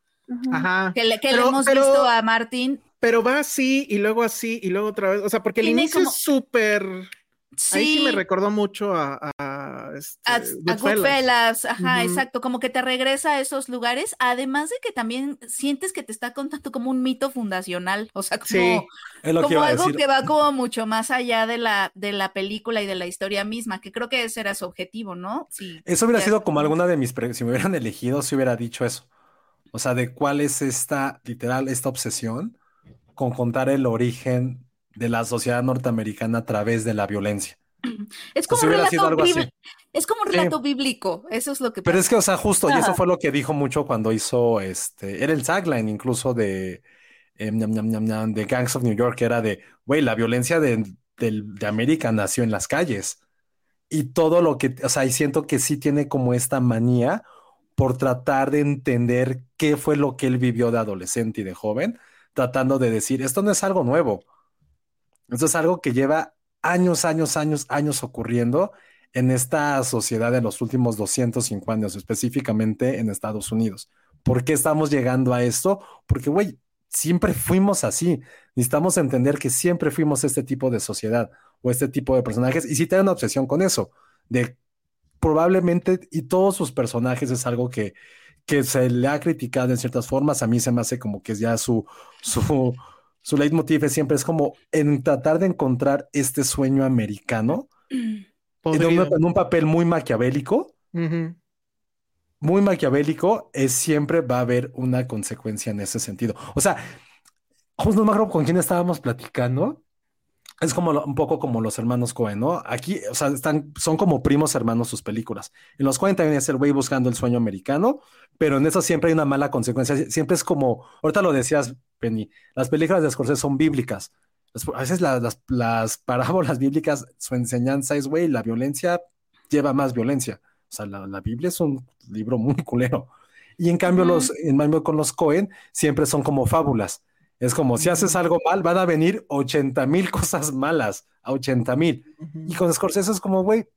Ajá. Que le, que le Pero- hemos pero- visto a Martín. Pero va así y luego así y luego otra vez. O sea, porque el inicio como- es súper. Ahí sí Sí, me recordó mucho a, a, este, a, a Goodfellas. Goodfellas, ajá, exacto, como que te regresa a esos lugares, además de que también sientes que te está contando como un mito fundacional, o sea, como, Sí. Que algo que va como mucho más allá de la, de la película y de la historia misma, que creo que ese era su objetivo, ¿no? Sí. Eso hubiera sido como alguna de mis pre- si me hubieran elegido, si hubiera dicho eso. O sea, de cuál es esta, literal, esta obsesión con contar el origen de la sociedad norteamericana a través de la violencia. Es O como un sido relato algo así. bibli- es como un Sí. relato bíblico, eso es lo que Pero es que, o sea, justo, y eso fue lo que dijo mucho cuando hizo este, era el tagline incluso de, eh, ñam, de Gangs of New York, que era de, güey, la violencia de, del- de América nació en las calles. Y todo lo que, o sea, y siento que sí tiene como esta manía por tratar de entender qué fue lo que él vivió de adolescente y de joven, tratando de decir, esto no es algo nuevo. Esto es algo que lleva años, años, años, años ocurriendo en esta sociedad en los últimos 250 años, específicamente en Estados Unidos. ¿Por qué estamos llegando a esto? Porque, güey, siempre fuimos así. Necesitamos entender que siempre fuimos este tipo de sociedad o este tipo de personajes. Y si tienen una obsesión con eso, de probablemente, y todos sus personajes es algo que, que se le ha criticado en ciertas formas. A mí se me hace como que es ya su, su, su leitmotiv es siempre es como en tratar de encontrar este sueño americano en un, en un papel muy maquiavélico muy maquiavélico, es siempre va a haber una consecuencia en ese sentido. O sea, justo no me acuerdo con quién estábamos platicando. Es como un poco como los hermanos Cohen, ¿no? Aquí, o sea, están, son como primos hermanos sus películas. En los Cohen también es el güey buscando el sueño americano, pero en eso siempre hay una mala consecuencia. Sie- Siempre es como, ahorita lo decías, Penny, las películas de Scorsese son bíblicas. A veces la- las, las parábolas bíblicas, su enseñanza es, güey, la violencia lleva más violencia. O sea, la, la Biblia es un libro muy culero. Y en cambio, los, en cambio con los Cohen siempre son como fábulas. Es como si haces algo mal, van a venir 80 mil cosas malas, a 80 mil. Y con Scorsese es como, güey,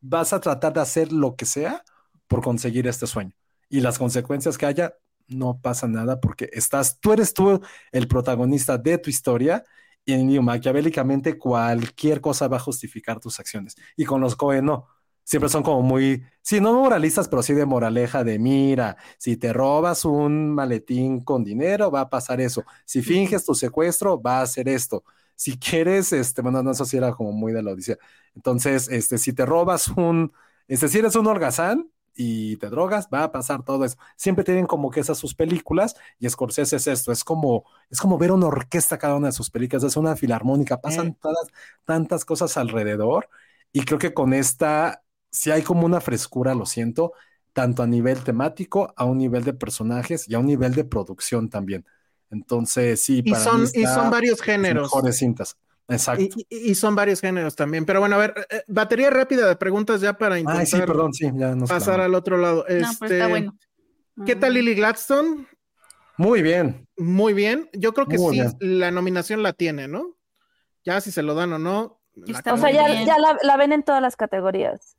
vas a tratar de hacer lo que sea por conseguir este sueño. Y las consecuencias que haya, no pasa nada porque estás, tú eres tú el protagonista de tu historia y maquiavélicamente cualquier cosa va a justificar tus acciones. Y con los Cohen no. Siempre son como muy, sí, no moralistas, pero sí de moraleja de mira, si te robas un maletín con dinero, va a pasar eso. Si finges tu secuestro, va a hacer esto. Si quieres, este, bueno, no, eso sí era como muy de la odisea. Entonces, este, si te robas un, este, si eres un holgazán y te drogas, va a pasar todo eso. Siempre tienen como que esas sus películas y Scorsese es esto, es como, es como ver una orquesta cada una de sus películas, es una filarmónica, pasan Eh. todas tantas cosas alrededor y creo que con esta sí hay como una frescura, lo siento, tanto a nivel temático, a un nivel de personajes y a un nivel de producción también. Entonces, sí, Y para son, mí y está son varios géneros. mejores cintas. Exacto. Y, y- y son varios géneros también. Pero bueno, a ver, eh, batería rápida de preguntas ya para intentar Ay, sí, perdón, sí, ya nos pasar al otro lado. No, pero Este, está bueno. ¿Qué tal Lily Gladstone? Muy bien. Muy bien. Yo creo que Muy sí, bien. la nominación la tiene, ¿no? Ya si se lo dan o no. O sea, ya, ya la, la ven en todas las categorías.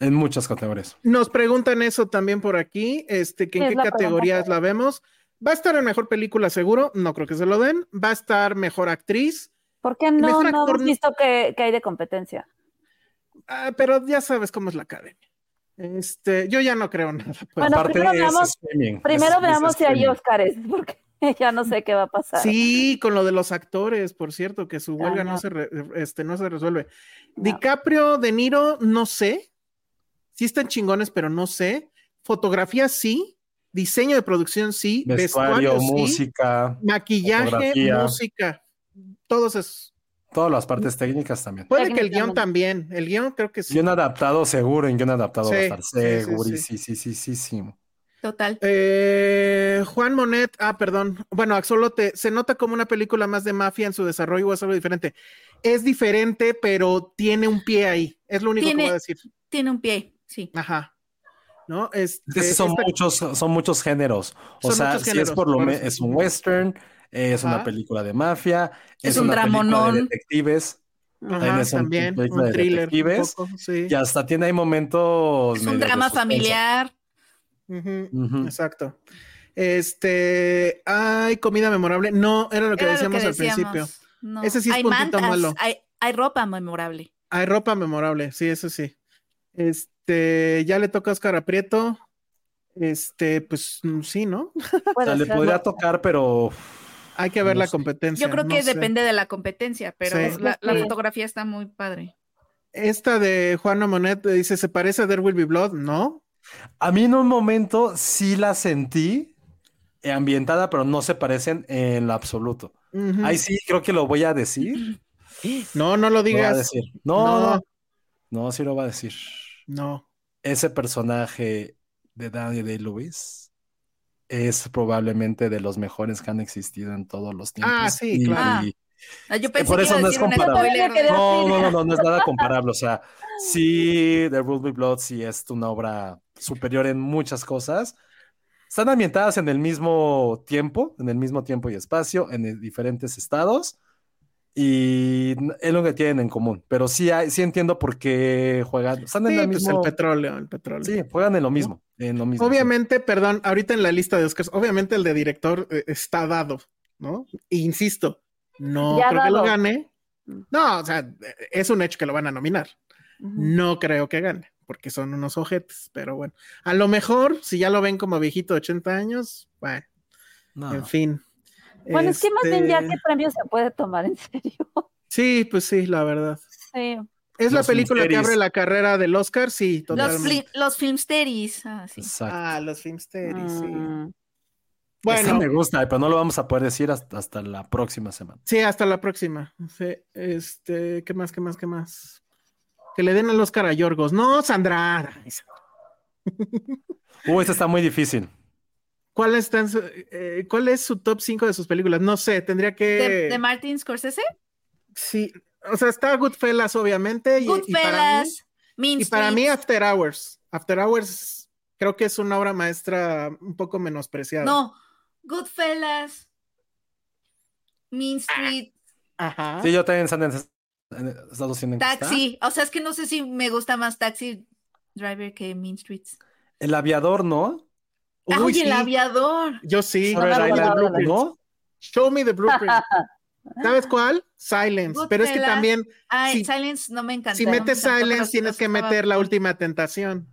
En muchas categorías. Nos preguntan eso también por aquí, este, que en qué categorías pregunta. la vemos. Va a estar en mejor película seguro, no creo que se lo den. Va a estar mejor actriz, ¿Por qué no, Mejor no hemos visto que, que hay de competencia? ah, pero ya sabes cómo es la academia. Este, yo ya no creo nada. pues. Bueno, Aparte primero veamos- Primero es- es veamos si hay. Óscares, porque ya no sé qué va a pasar. Sí, con lo de los actores, por cierto, que su Ah, huelga no, no. se re- este, no se resuelve. No. DiCaprio, De Niro, no sé. Sí están chingones, pero no sé. Fotografía sí. Diseño de producción sí. Vestuario, Vestuario, sí. música, Maquillaje, música. Todos esos. todas las partes técnicas también. Puede que el guion también. El guion creo que sí. Guión adaptado, seguro, en guion adaptado va a Sí, estar sí, sí, sí. segurísimo. Total. Eh, Juan Monet, ah, perdón. Bueno, Axolote, se nota como una película más de mafia en su desarrollo o es algo diferente. Es diferente, pero tiene un pie ahí. Es lo único Tiene- que voy a decir. Tiene un pie, sí. Ajá. ¿No? Este, Es que sí son esta- muchos, son muchos géneros. O Son sea, si es por lo por me- eso. es un western, es una película de mafia, Es es, un una película de dramonón. detectives, Ajá, también es un también, un de thriller. un detectives, poco, sí. y hasta tiene ahí momentos. Es un drama familiar. Exacto. Este, hay comida memorable. No, era lo que Era lo decíamos al principio. No. Ese sí es hay puntito mantas, malo. Hay, hay ropa memorable. Hay ropa memorable, sí, eso sí. Este, ya le toca a Oscar Aprieto. Este, pues mm, sí, ¿no? O sea, le podría tocar, pero Hay que ver No la sé. competencia. Yo creo no que sé. depende de la competencia, pero Sí. la, fotografía está muy padre. Esta de Juana Monet dice, ¿se parece a There Will Be Blood? No. a mí en un momento sí la sentí eh, ambientada, pero no se parecen en lo absoluto. Ahí sí creo que lo voy a decir. No, no lo Lo digas. decir. No, No. no, no, sí lo va a decir. No. Ese personaje de Daniel Day-Lewis es probablemente de los mejores que han existido en todos los tiempos. Ah, sí, Y- claro. y- Ah, Yo pensé por que eso a no es comparable. spoiler. Yo de- No, no, no, no, no es nada comparable. O sea, sí, The Will Be Blood sí es una obra superior en muchas cosas. Están ambientadas en el mismo tiempo, en el mismo tiempo y espacio, en diferentes estados. Y es lo que tienen en común. Pero sí, hay- sí entiendo por qué juegan. Están en Sí, el pues mismo. el petróleo, el petróleo. Sí, juegan en lo mismo. En lo mismo. Obviamente, perdón, ahorita en la lista de Oscars, obviamente el de director eh, está dado, ¿no? E insisto, no Ya creo que lo gane. No, o sea, es un hecho que lo van a nominar. No creo que gane, porque son unos ojetes, pero bueno. A lo mejor, si ya lo ven como viejito de 80 años, bueno, No. en fin. Bueno, es que más bien ya Este, qué premio se puede tomar en serio. Sí, pues sí, la verdad. Sí. ¿Es la Los película que abre la carrera del Oscar? Sí, Los, totalmente. fli- los filmsteris. Ah, sí. Exacto. Ah, los Filmsteris, sí. Mm. Ese Bueno, me gusta, pero no lo vamos a poder decir hasta, hasta la próxima semana. sí, hasta la próxima. Sí, este, ¿qué más, qué más, qué más? Que le den el Oscar a Yorgos. No, Sandra. Uh, este está muy difícil. ¿Cuál, está en su- eh, ¿Cuál es su top 5 de sus películas? No sé, tendría que... ¿De, de Martin Scorsese? Sí, o sea, está Goodfellas, obviamente. Y, y para mí, Goodfellas. Mean y para mí. After Hours. After Hours creo que es una obra maestra un poco menospreciada. No, Goodfellas. Mean Street. Ajá. Sí, yo también están en, en Estados Unidos. Taxi. O sea, es que no sé si me gusta más Taxi Driver que Mean Streets. El aviador, ¿no? Uy, Oye, sí. el aviador. Yo sí. La blueprint. ¿No? Show me the blueprint. ¿Sabes cuál? Silence. Pero es que también, Ay, Sí. Silence no me encanta. si no me metes encantó, Silence, tienes que meter la última tentación.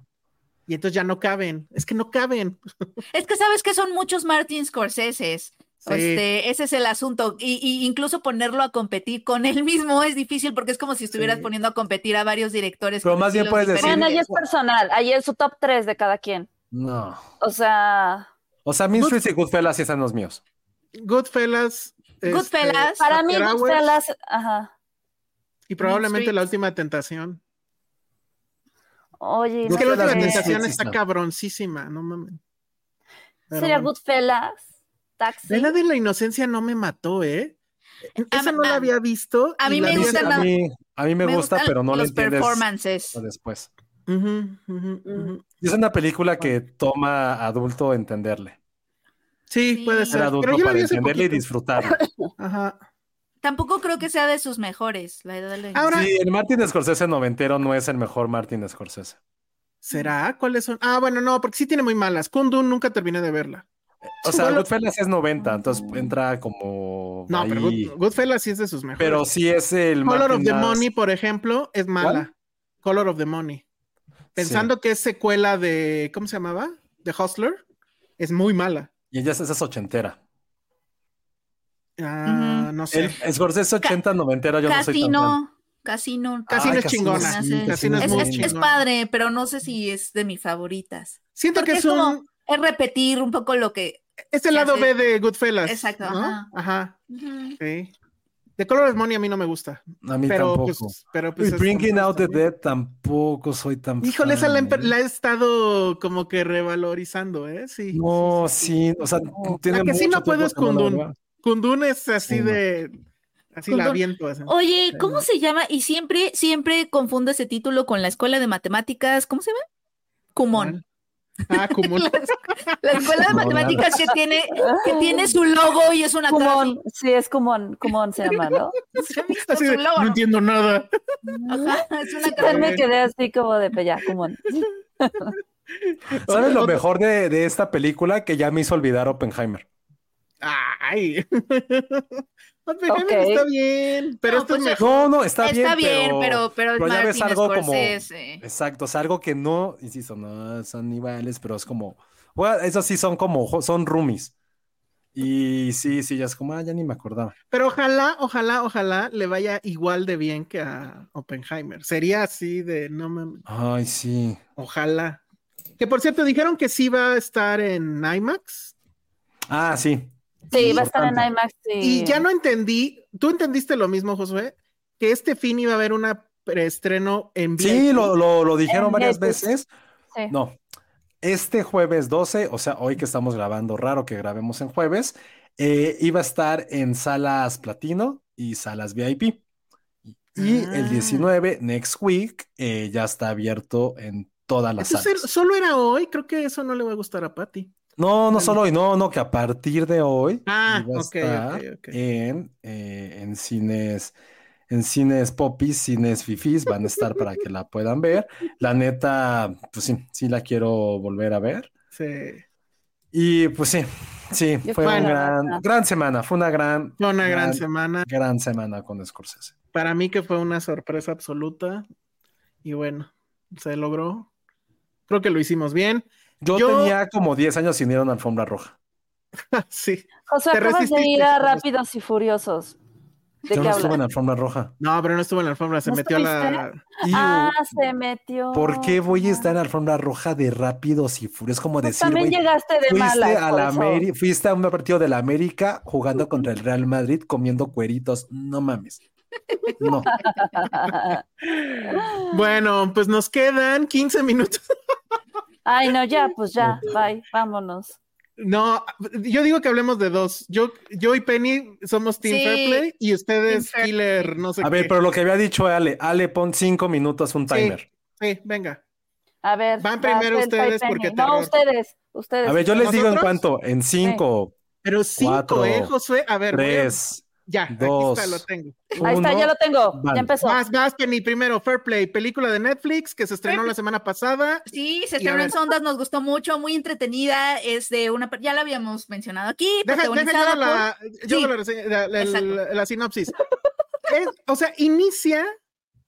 Y entonces ya no caben. Es que no caben. Es que sabes que son muchos Martin Scorseses. Sí. Este, ese es el asunto. Y, y incluso ponerlo a competir con él mismo es difícil porque es como si estuvieras Sí. poniendo a competir a varios directores. Pero más bien puedes decir- Bueno, ahí es personal, ahí es su top 3 de cada quien. No. O sea, O sea, Mean Good- Streets y Goodfellas sí están los míos. Goodfellas. este, Goodfellas. para mí, Hours, Goodfellas, ajá. Y probablemente la última tentación. Oye, Es que la última tentación está no. cabroncísima, no mames. Pero sería bueno. Goodfellas, Taxi. La de la inocencia no me mató, ¿eh? Esa A- no la había visto. a mí la me hace- a, mí, a mí me, Me gusta, pero no lo los entiendes performances. después. Ujú, Mm. ujú. Es una película que toma a adulto entenderle. Sí, puede Ser ser. adulto Pero yo la para entenderle y disfrutarla. Ajá. Tampoco creo que sea de sus mejores. La edad de la Ahora- Sí, el Martin Scorsese noventero no es el mejor Martin Scorsese. ¿Será? ¿Cuáles son? Ah, bueno, no, porque sí tiene muy malas. Kundun nunca terminé de verla. O sea, Bueno. Goodfellas es 90, entonces entra como No, ahí. pero Good- Goodfellas sí es de sus mejores. Pero sí es el Color of the más- Money, por ejemplo, es mala. Color of the Money. Pensando que es secuela de. ¿Cómo se llamaba? De Hustler. Es muy mala. Y ella es, esa es ochentera. Ah, Ujú. No sé. El Scorsese 80, noventera, yo no soy tan fan. Casino. Casino. Casino Ay, es chingona. sí, Casino Casino es, Es, muy es- padre, pero no sé si es de mis favoritas. Siento Porque que es es un. como- Es repetir un poco lo que. Es el lado hace- B de Goodfellas. Exacto, ¿no? ajá. Sí. The Color of Money a mí no me gusta. A mí Pero tampoco. pues, pero pues. y Bringing Out the Dead tampoco soy tan Híjole, esa la, he ¿eh? la he estado como que revalorizando, ¿eh? Sí. No, sí, o sea, tiene La que sí no puedo es Kundun. Kundun es así Sí, no. de. Así la así. Oye, Sí, ¿cómo no. se llama? Y siempre, siempre confundo ese título con la escuela de matemáticas. ¿Cómo se llama? Kumon. Ah, como. La, la escuela de matemáticas que tiene, que tiene su logo y es una. Kumon, sí, es Kumon, Kumon se llama, ¿no? ¿Se ha visto así su de, logo? no entiendo nada. Ajá, es una cara. me quedé así como de, pues ya, Kumon. ¿Sabes lo mejor de, de esta película? Que ya me hizo olvidar Oppenheimer. Ay. Oppenheimer Ok. está bien, pero No, esto es pues, mejor. No, no, está, Está bien, pero, pero, es pero ya ves algo como- Scorsese. Exacto, es algo que no, insisto, no son iguales, pero es como, bueno, esos sí son como, son roomies. Y sí, sí, ya es como, ah, ya ni me acordaba. Pero ojalá, ojalá, ojalá le vaya igual de bien que a Oppenheimer. Sería así de, no mames, Ay, sí. ojalá. Que por cierto, dijeron que sí va a estar en IMAX. Ah, sí. Sí, va a estar en. IMAX. Sí. Y ya no entendí, ¿tú entendiste lo mismo, Josué? Que este fin iba a haber una preestreno en Sí, VIP. lo, lo, lo dijeron En varias Netflix. veces. Sí. No, este jueves 12, o sea, hoy que estamos grabando, raro que grabemos en jueves, eh, iba a estar en salas platino y salas VIP. Y el Ah. 19, next week, eh, ya está abierto en todas las Entonces, salas. solo era hoy, creo que eso no le va a gustar a Patty. No, no solo hoy, no, no, que a partir de hoy Ah, iba a ok, estar. En, eh, en cines en cines popis, cines fifis, van a estar para que la puedan ver. La neta, pues sí, sí la quiero volver a ver. Sí. Y pues sí, sí, Yo fue una gran, gran semana, fue una gran, Fue una gran semana. gran semana con Scorsese. Para mí que fue una sorpresa absoluta. Y bueno, se logró. Creo que lo hicimos bien. Yo, Yo- tenía como 10 años sin ir a una alfombra roja. sí. José, Te acabas de ir a. Rápidos y Furiosos. ¿De Yo qué no estuve en la alfombra roja. No, pero no estuvo en la alfombra, se ¿No metió a la. Ah, se metió. ¿Por qué voy a estar en la alfombra roja de rápidos y furiosos? como Pues decir, también llegaste de fuiste malas, a la. Ameri- fuiste a un partido de la América jugando contra el Real Madrid comiendo cueritos. No mames. No. Bueno, pues nos quedan 15 minutos. Ay, no, ya, pues ya, bye, vámonos. No, yo digo que hablemos de dos. Yo, yo y Penny somos Team Sí. Fair Play y ustedes Killer, no sé A qué. ver, pero lo que había dicho Ale, Ale, pon cinco minutos un timer. Sí, venga. A ver. Van va, primero ustedes porque No, terror. ustedes, ustedes. A ver, yo les digo en cuánto, en cinco, Pero cinco, Cuatro, ¿eh, Josué? A ver, voy a- tres, ya, dos, aquí está, lo tengo. Ahí está, ya lo tengo, ya empezó. Vas, vas, Penny, primero, Fair Play, película de Netflix que se estrenó la semana pasada. Sí, se estrenó en. Sondas, nos gustó mucho, muy entretenida. Es de una, ya la habíamos mencionado aquí, Deja, deja yo la, yo Sí. la, reseña- la- la- Exacto. la- la sinopsis. Es- o sea, inicia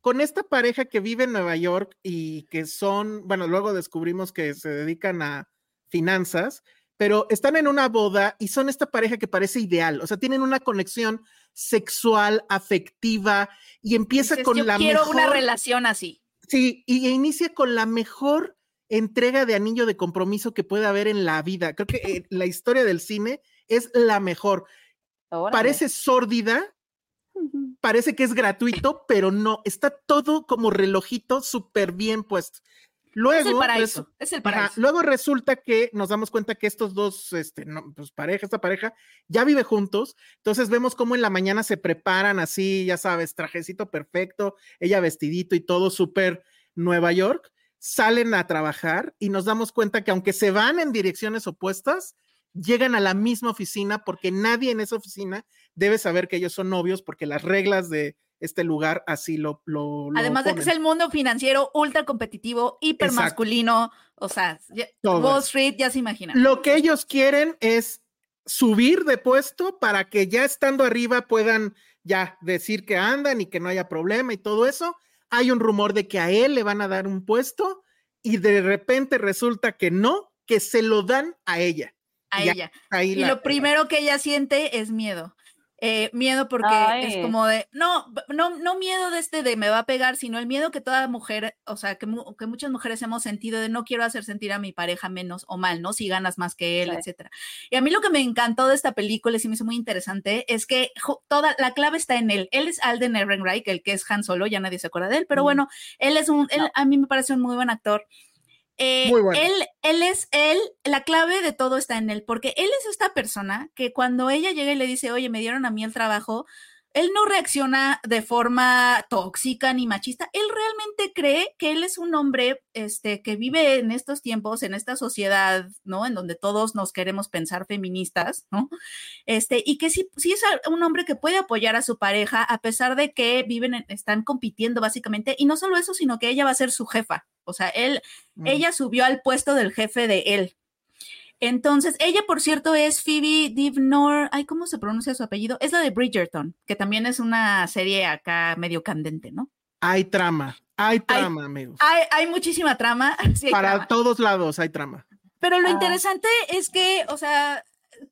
con esta pareja que vive en Nueva York y que son, bueno, luego descubrimos que se dedican a finanzas, pero están en una boda y son esta pareja que parece ideal, o sea, tienen una conexión sexual, afectiva y empieza dices, con yo la quiero mejor... una relación así. Sí, y inicia con la mejor entrega de anillo de compromiso que puede haber en la vida. Creo que eh, la historia del cine es la mejor. Órale. Parece sórdida, parece que es gratuito, pero no, está todo como relojito súper bien puesto. Luego, es el paraíso, resu- es el ajá, paraíso. luego resulta que nos damos cuenta que estos dos, este, no, pues pareja, esta pareja, ya vive juntos. Entonces vemos cómo en la mañana se preparan así, ya sabes, trajecito perfecto, ella vestidito y todo súper Nueva York. Salen a trabajar y nos damos cuenta que aunque se van en direcciones opuestas, llegan a la misma oficina porque nadie en esa oficina debe saber que ellos son novios porque las reglas de este lugar así lo... lo, lo Además de que es el mundo financiero ultra competitivo, hiper Exacto. masculino, o sea, Todo Wall. Street ya se imaginan. Lo que ellos quieren es subir de puesto para que ya estando arriba puedan ya decir que andan y que no haya problema y todo eso. Hay un rumor de que a él le van a dar un puesto y de repente resulta que no, que se lo dan a ella. a ya, ella. Ahí Y la- lo primero que ella siente es miedo. Eh, miedo porque Ay. es como de, no, no, no miedo de este de me va a pegar, sino el miedo que toda mujer, o sea, que, mu- que muchas mujeres hemos sentido de no quiero hacer sentir a mi pareja menos o mal, ¿no? Si ganas más que él, Sí. etcétera. Y a mí lo que me encantó de esta película y se me hizo muy interesante es que toda la clave está en él. Él es Alden Ehrenreich, el que es Han Solo, ya nadie se acuerda de él, pero Mm. bueno, él es un, él, a mí me parece un muy buen actor. Eh, Muy bueno. Él, él es él, la clave de todo está en él, porque él es esta persona que cuando ella llega y le dice, oye, me dieron a mí el trabajo, él no reacciona de forma tóxica ni machista, él realmente cree que él es un hombre este, que vive en estos tiempos, en esta sociedad, ¿no? En donde todos nos queremos pensar feministas, ¿no? Este, y que sí, sí es un hombre que puede apoyar a su pareja a pesar de que viven, en- están compitiendo básicamente, y no solo eso, sino que ella va a ser su jefa, o sea, él, Mm. ella subió al puesto del jefe de él. Entonces, ella, por cierto, es Phoebe Divnor, ay, ¿cómo se pronuncia su apellido? Es la de Bridgerton, que también es una serie acá medio candente, ¿no? Hay trama, hay trama, amigos. Hay, hay muchísima trama. sí hay Para trama. todos lados hay trama. Pero lo Ah. interesante es que, o sea,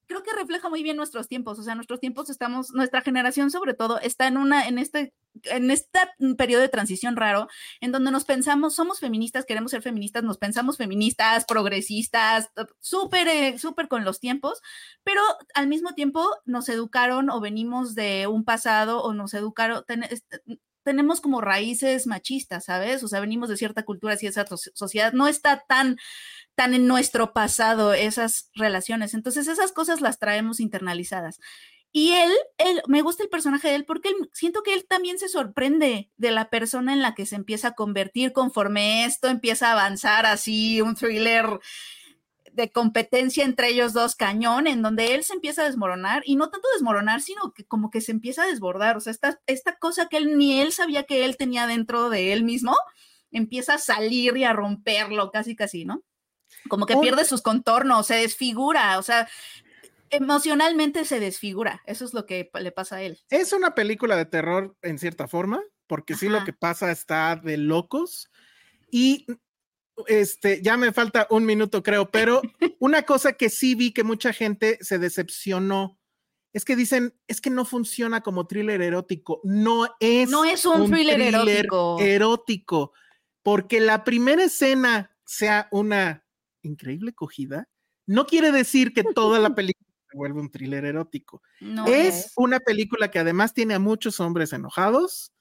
creo que refleja muy bien nuestros tiempos. O sea, nuestros tiempos estamos, nuestra generación sobre todo, está en una, en este, en este periodo de transición raro, en donde nos pensamos, somos feministas, queremos ser feministas, nos pensamos feministas, progresistas, súper, eh, súper con los tiempos, pero al mismo tiempo nos educaron o venimos de un pasado o nos educaron, ten- est- tenemos como raíces machistas, ¿sabes? O sea, venimos de cierta cultura, cierta so- sociedad, no está tan tan en nuestro pasado esas relaciones. Entonces esas cosas las traemos internalizadas. Y él, él, me gusta el personaje de él porque él- siento que él también se sorprende de la persona en la que se empieza a convertir conforme esto empieza a avanzar así, un thriller de competencia entre ellos dos cañón, en donde él se empieza a desmoronar, y no tanto desmoronar, sino que como que se empieza a desbordar, o sea, esta, esta cosa que él ni él sabía que él tenía dentro de él mismo, empieza a salir y a romperlo, casi, casi, ¿no? Como que pierde sus contornos, se desfigura, o sea, emocionalmente se desfigura, eso es lo que le pasa a él. Es una película de terror en cierta forma, porque sí lo que pasa está de locos. Y este, ya me falta un minuto, creo, pero una cosa que sí vi que mucha gente se decepcionó es que dicen, es que no funciona como thriller erótico. No es, No es un thriller erótico. erótico, porque la primera escena sea una increíble cogida, no quiere decir que toda la película se vuelve un thriller erótico. No es una película que además tiene a muchos hombres enojados,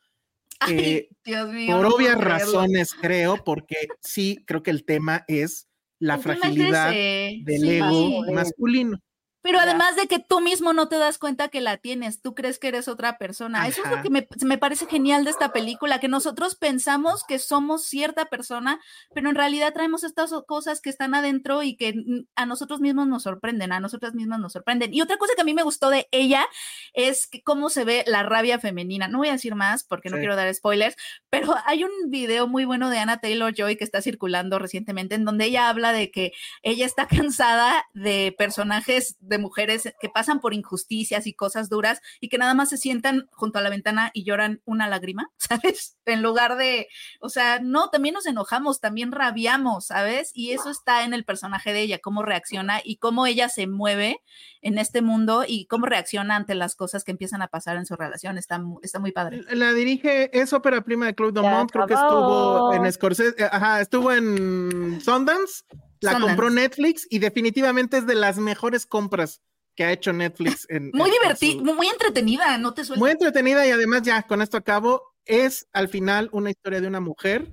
Ay, eh, Dios mío. por no obvias razones, creo, porque sí, creo que el tema es la fragilidad del sí. ego masculino. Pero además de que tú mismo no te das cuenta que la tienes, tú crees que eres otra persona. Eso es lo que me, me parece genial de esta película, que nosotros pensamos que somos cierta persona, pero en realidad traemos estas cosas que están adentro y que a nosotros mismos nos sorprenden, a nosotras mismas nos sorprenden. Y otra cosa que a mí me gustó de ella es que cómo se ve la rabia femenina. No voy a decir más porque no Sí. quiero dar spoilers, pero hay un video muy bueno de Anna Taylor Joy que está circulando recientemente en donde ella habla de que ella está cansada de personajes de mujeres que pasan por injusticias y cosas duras y que nada más se sientan junto a la ventana y lloran una lágrima, ¿sabes? En lugar de, o sea, no, también nos enojamos, también rabiamos, ¿sabes? Y eso está en el personaje de ella, cómo reacciona y cómo ella se mueve en este mundo y cómo reacciona ante las cosas que empiezan a pasar en su relación. Está, está muy padre. La dirige, es ópera prima de Claude Dumont, creo que estuvo en Scorsese, eh, ajá, estuvo en Sundance, la Sundance. compró Netflix y definitivamente es de las mejores compras que ha hecho Netflix. En, Muy divertida, su- muy entretenida, no te sueltes. Muy entretenida y además ya con esto acabo, es al final una historia de una mujer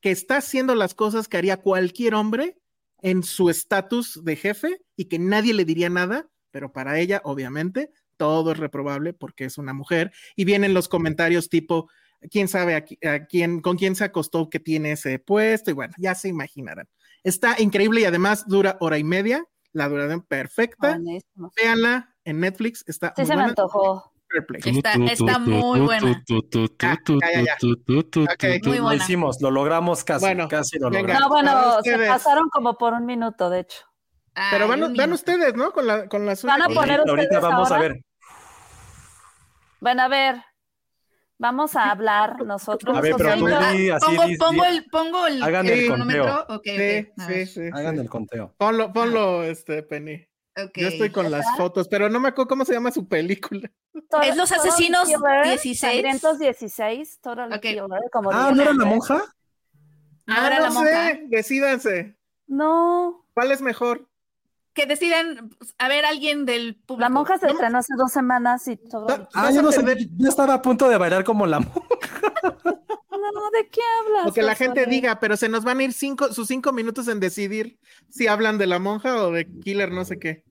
que está haciendo las cosas que haría cualquier hombre en su estatus de jefe y que nadie le diría nada, pero para ella obviamente todo es reprobable porque es una mujer y vienen los comentarios tipo quién sabe a, a quién con quién se acostó que tiene ese puesto y bueno, ya se imaginarán. Está increíble y además dura hora y media, la duración perfecta. Buenísimo. Véanla en Netflix, está Sí muy se me antojó. Está- está muy buena. Ya, ya, ya. Ok. Muy Lo hicimos, lo logramos casi, Bueno, casi lo venga. logramos. No, bueno, se pasaron como por un minuto, de hecho. Pero van, van ustedes, ¿no? Con la, con la suya. Van a Ahorita- poner ahorita ustedes vamos a ver. Bueno, a ver, vamos a hablar nosotros. A ver, o pero sea, tú yo- di así, pongo, di- pongo el, pongo el, Hagan el el cronómetro. conteo. Ok, Sí, ok, a sí, ver. sí. hagan sí. el conteo. Ponlo, ponlo, este, Penny. Ok. Yo estoy con las fotos, pero no me acuerdo cómo se llama su película. Total- Es Los Asesinos Killer, 16. Sangrientos 16, Total Ok. Killer, como Ah, digo. ¿no era la monja? Ahora no la monja. sé, decídanse. No, ¿Cuál es mejor? Que decidan, pues, a ver, alguien del público. la monja se No. estrenó hace dos semanas y todo. Ah, Vas yo no sé, perder. yo estaba a punto de bailar como la monja. No, ¿de qué hablas? O que la gente diga, pero se nos van a ir cinco, sus cinco minutos en decidir si hablan de la monja o de Killer, no sé qué.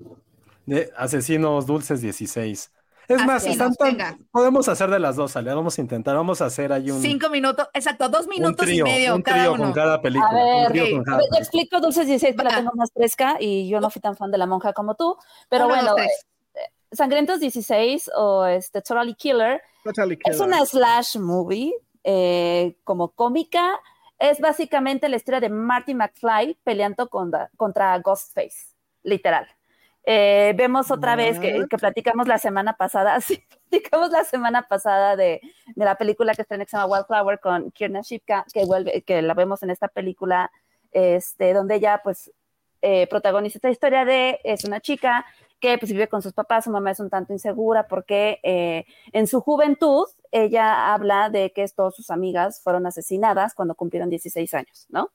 De Asesinos Dulces 16. Es más, están tan- podemos hacer de las dos, Ale. Vamos a intentar, vamos a hacer ahí un, Cinco minutos, exacto, dos un minutos trío, y medio un cada trío uno. con cada película. A ver, un con cada explico Dulces 16 que la tengo más fresca y yo no fui tan fan de la monja como tú, pero Uno, bueno, eh, Sangrientos 16 o este Totally Killer Totally es Killer. una slash movie eh, como cómica, es básicamente la historia de Marty McFly peleando contra, contra Ghostface, literal. Eh, vemos otra vez que, platicamos la semana pasada, sí, platicamos la semana pasada de, de la película que está en que se llama Wildflower con Kierna Shipka, que vuelve, que la vemos en esta película, este, donde ella pues eh, protagoniza esta historia de, es una chica que pues vive con sus papás, su mamá es un tanto insegura porque eh, en su juventud ella habla de que todas sus amigas fueron asesinadas cuando cumplieron 16 años, ¿no?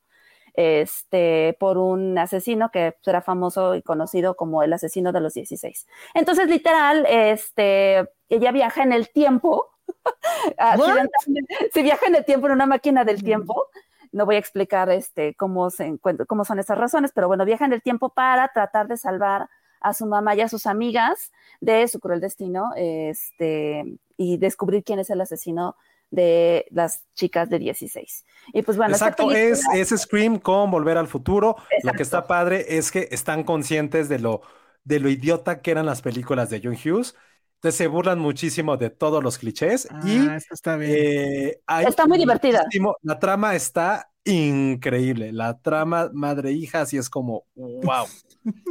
Este, por un asesino que era famoso y conocido como el asesino de los 16. Entonces, literal, este, ella viaja en el tiempo, accidentalmente, se viaja en el tiempo en una máquina del tiempo, no voy a explicar este, cómo, se encuentra, cómo son esas razones, pero bueno, viaja en el tiempo para tratar de salvar a su mamá y a sus amigas de su cruel destino este, y descubrir quién es el asesino de las chicas de 16. Y pues bueno, Exacto, es, película- es Scream con Volver al Futuro. Lo que está padre es que están conscientes de lo, de lo idiota que eran las películas de John Hughes. Entonces se burlan muchísimo de todos los clichés y Ah, eso está bien. eh, hay Está muy divertida. muchísimo- La trama está increíble. La trama madre-hija sí es como wow.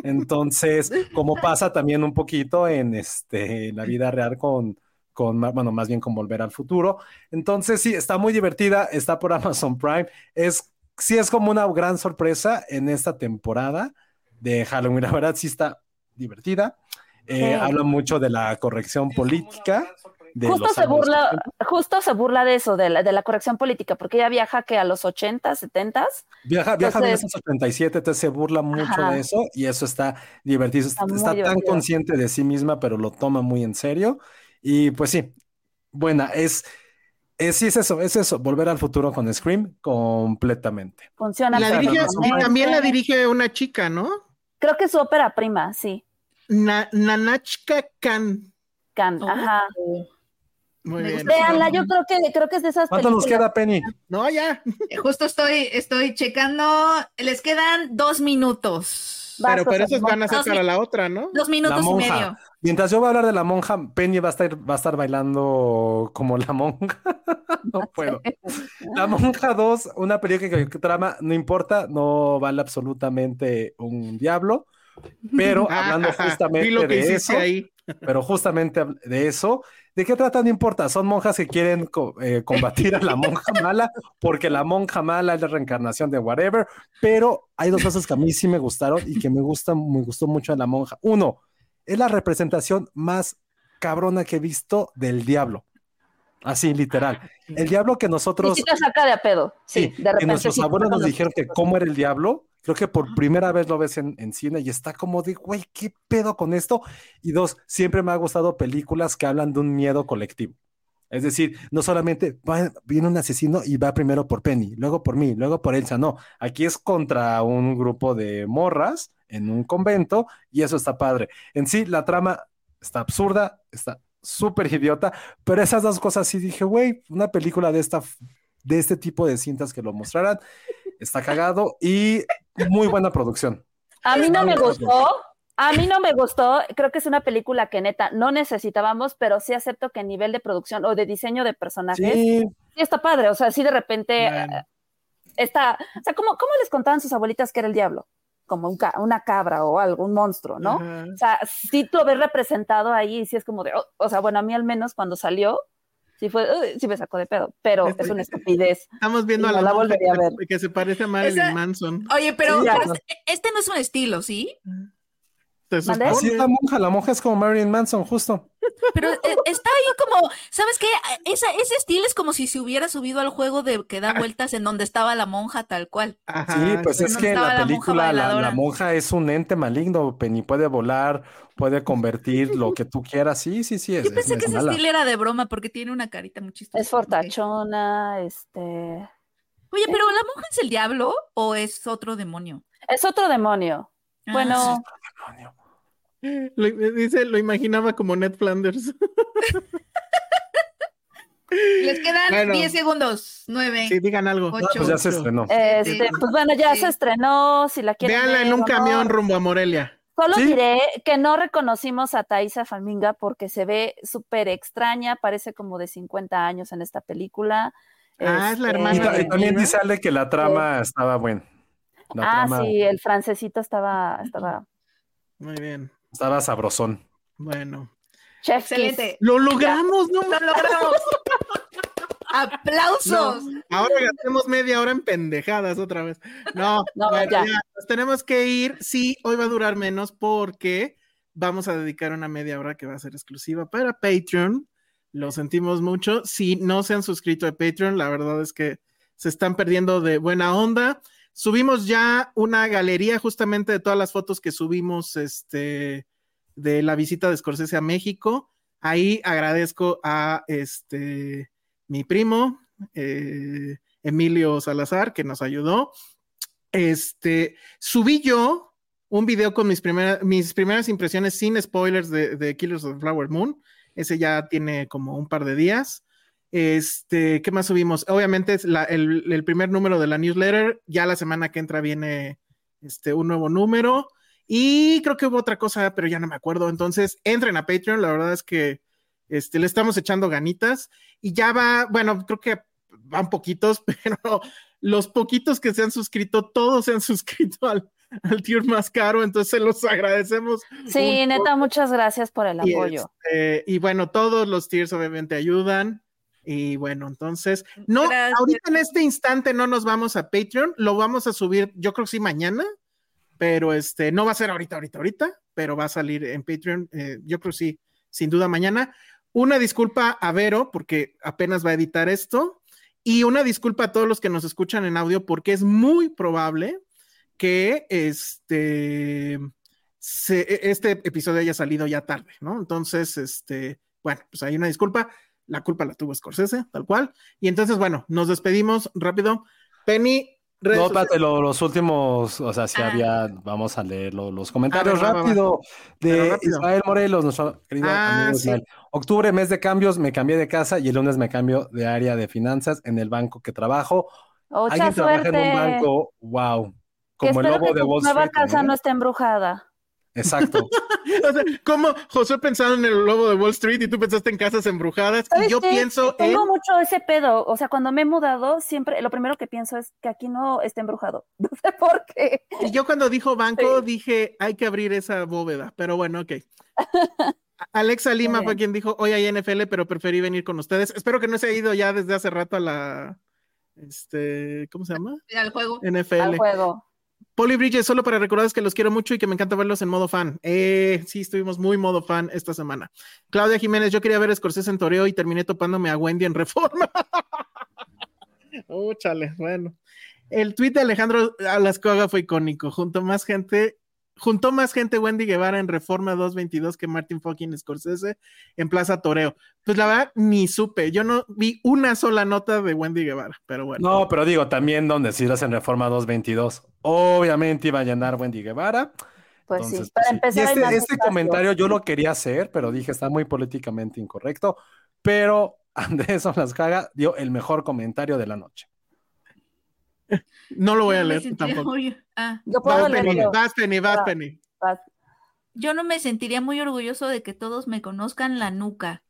Entonces, como pasa también un poquito en este, en la vida real con, con, bueno, más bien con Volver al Futuro. Entonces, sí, está muy divertida, está por Amazon Prime. Es, sí es como una gran sorpresa en esta temporada de Halloween. La verdad, sí está divertida. Eh, Sí. Habla mucho de la corrección política. De Justo los se burla, 80. justo se burla de eso, de la, de la corrección política, porque ella viaja que a los 80, 70 Viaja, viaja a Entonces- 1977, entonces se burla mucho Ajá. de eso y eso está divertido. Está Está, muy tan divertido. consciente de sí misma, pero lo toma muy en serio. Y pues sí, buena, es, es sí es eso, es eso, volver al futuro con Scream completamente. funciona. La dirige, y también la dirige una chica, ¿no? Creo que es su ópera prima, sí. Na- Nanachka Khan. Can, Oh. ajá. Muy bien. Véanla, yo creo que creo que es de esas ¿Cuánto nos queda, Penny? No, ya. Justo estoy, estoy checando. Les quedan dos minutos. Pero, pero esos van a ser para la otra, ¿no? Dos La minutos y monja. medio. Mientras yo voy a hablar de la monja, Penny va a estar, va a estar bailando como la monja. No puedo. La Monja 2, una película que, que trama, no importa, no vale absolutamente un diablo, pero hablando justamente lo que de eso, ahí. pero justamente de eso, ¿de qué trata? No importa, son monjas que quieren co- eh, combatir a la monja mala, porque la monja mala es la reencarnación de whatever, pero hay dos cosas que a mí sí me gustaron y que me gustan, me gustó mucho de la monja. Uno, es la representación más cabrona que he visto del diablo. Así, literal. El diablo que Y nosotros, sí te saca de a pedo. Sí, sí, de que repente. nuestros sí abuelos nos dijeron que cómo era el diablo. Creo que por primera vez lo ves en, en cine y está como de, güey, ¿qué pedo con esto? Y dos, siempre me ha gustado películas que hablan de un miedo colectivo. Es decir, no solamente va- viene un asesino y va primero por Penny, luego por mí, luego por Elsa, no. Aquí es contra un grupo de morras en un convento y eso está padre. En sí, la trama está absurda, está súper idiota, pero esas dos cosas sí dije, güey, una película de esta, de este tipo de cintas que lo mostraran, está cagado y muy buena producción. A mí no me gustó. A mí no me gustó. Creo que es una película que neta no necesitábamos, pero sí acepto que a nivel de producción o de diseño de personajes sí, Sí, está padre. O sea, sí de repente Bueno. eh, está. O sea, ¿cómo, ¿cómo les contaban sus abuelitas que era el diablo? Como un ca- una cabra o algo, un monstruo, ¿no? O sea, sí lo ves representado ahí y sí es como de. oh, o sea, bueno, a mí al menos cuando salió, sí fue. uy, sí me sacó de pedo, pero Este- es una estupidez. Estamos viendo a la, la volvería a que, ver. que se parece a Marilyn Esa- Manson. Oye, pero, Sí, ya. pero este- este no es un estilo, ¿sí? Así es la monja, la monja es como Marilyn Manson, justo. Pero eh, está ahí como, ¿sabes qué? Esa, ese estilo es como si se hubiera subido al juego de que da vueltas en donde estaba la monja tal cual. Ajá, Sí, pues es que en la la monja película la, monja es un ente maligno, Penny puede volar, puede convertir lo que tú quieras. Sí, sí, sí, es, Yo pensé es que ese mala. estilo era de broma porque tiene una carita muy chistosa. Es fortachona, este. Oye, pero ¿la monja es el diablo o es otro demonio? Es otro demonio. Ah, Bueno, Lo- dice, lo imaginaba como Ned Flanders. Les quedan Bueno. 10 segundos. 9. Sí, digan algo. Ocho. Pues ya se estrenó. este, pues bueno, ya Sí. se estrenó. Si la quieren Véanla en un no. camión rumbo a Morelia. Solo Sí. diré que no reconocimos a Thaisa Faminga porque se ve súper extraña, parece como de 50 años en esta película. Ah, es la Este, hermana Y, también dice Ale que la trama estaba buena. La Ah, trama sí, el francesito estaba, estaba Muy bien. Estaba sabrosón. Bueno. chef. Excelente. Lo logramos, ¿no? Lo logramos. ¡Aplausos! Ahora gastemos media hora en pendejadas otra vez. No, No, bueno, ya. ya, Nos tenemos que ir. Sí, hoy va a durar menos porque vamos a dedicar una media hora que va a ser exclusiva para Patreon. Lo sentimos mucho. Si no se han suscrito a Patreon, la verdad es que se están perdiendo de buena onda. Subimos ya una galería justamente de todas las fotos que subimos este, de la visita de Scorsese a México. Ahí agradezco a este mi primo, eh, Emilio Salazar, que nos ayudó. Este, subí yo un video con mis, primeras mis primeras impresiones sin spoilers de, de Killers of the Flower Moon. Ese ya tiene como un par de días. Este, ¿qué más subimos? Obviamente es la- el, el primer número de la newsletter. Ya la semana que entra viene este, un nuevo número. Y creo que hubo otra cosa, pero ya no me acuerdo. Entonces, entren a Patreon. La verdad es que este, le estamos echando ganitas. Y ya va, bueno, creo que van poquitos, pero los poquitos que se han suscrito, todos se han suscrito al, al tier más caro. Entonces, se los agradecemos. Sí, neta, muchas gracias por el y, apoyo. este, y bueno, todos los tiers obviamente ayudan. Y bueno, entonces, no, Gracias. ahorita en este instante no nos vamos a Patreon, lo vamos a subir, yo creo que sí mañana, pero este, no va a ser ahorita, ahorita, ahorita, pero va a salir en Patreon, eh, yo creo que sí, sin duda mañana. Una disculpa a Vero, porque apenas va a editar esto, y una disculpa a todos los que nos escuchan en audio, porque es muy probable que este, se- este episodio haya salido ya tarde, ¿no? Entonces, este, bueno, pues hay una disculpa. La culpa la tuvo Scorsese, tal cual. Y entonces, bueno, nos despedimos rápido. Penny, No, espérate, lo- los últimos, o sea, si Ah. había, vamos a leer lo- los comentarios va, va, va. rápido de rápido. Israel Morelos, nuestro querido Ah, amigo sí. Israel. Octubre, mes de cambios, me cambié de casa y el lunes me cambio de área de finanzas en el banco que trabajo. Mucha Alguien trabaja suerte. en un banco, wow, Que como el lobo que de Wall nueva Street. casa ¿eh? no esté embrujada. Exacto. O sea, como José pensaba en el lobo de Wall Street y tú pensaste en casas embrujadas. Y ¿Sabes yo qué? pienso en. Tengo mucho ese pedo. O sea, cuando me he mudado, siempre lo primero que pienso es que aquí no esté embrujado. No sé por qué. Y yo cuando dijo banco dije, hay que abrir esa bóveda, pero bueno, ok. Alexa Lima fue quien dijo, hoy hay NFL, pero preferí venir con ustedes. Espero que no se haya ido ya desde hace rato a la, este, ¿cómo se llama? al juego. NFL. Al juego. Poli Bridges, solo para recordarles que los quiero mucho y que me encanta verlos en modo fan. Eh, sí, estuvimos muy modo fan esta semana. Claudia Jiménez, yo quería ver a Scorsese en Toreo y terminé topándome a Wendy en Reforma. oh, chale, bueno. El tweet de Alejandro Alascoaga fue icónico. Junto más gente, juntó más gente Wendy Guevara en Reforma 222 que Martin fucking Scorsese en Plaza Toreo. Pues la verdad, ni supe. Yo no vi una sola nota de Wendy Guevara, pero bueno. No, pero digo, también donde si en Reforma 222, obviamente iba a llenar Wendy Guevara. Pues Entonces, sí, para pues, sí. empezar. Y hay este, este comentario yo lo quería hacer, pero dije está muy políticamente incorrecto. Pero Andrés Olascaga dio el mejor comentario de la noche. No lo voy a Yo me leer tampoco. muy- ah, Yo puedo Vas, Penny, leerlo. vas, Penny, vas. Penny. Vas. yo no me sentiría muy orgulloso de que todos me conozcan la nuca.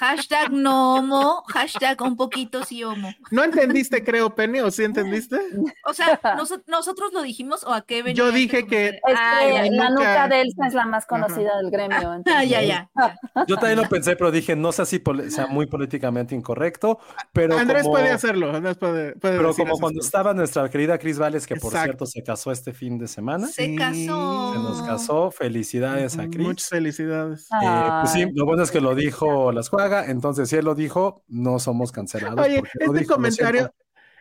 Hashtag no homo, hashtag un poquito sí homo. No entendiste, creo, Penny, o sí entendiste. O sea, ¿nos- ¿nosotros lo dijimos o a qué venía Yo este dije que- la nuca- nuca de Elsa es la más conocida del gremio. Ah, ya, ya. Yo también lo pensé, pero dije no sé si sea muy políticamente incorrecto, pero Andrés como, puede hacerlo, Andrés puede, puede pero como cuando cosas. estaba nuestra querida Cris Vales, que por Exacto. cierto se casó este fin de semana, Se casó. se nos casó, felicidades a Cris. Muchas felicidades. Eh, pues sí, lo bueno es que lo dijo Las Juega, entonces si él lo dijo, no somos cancelados. Oye, este dijo, comentario,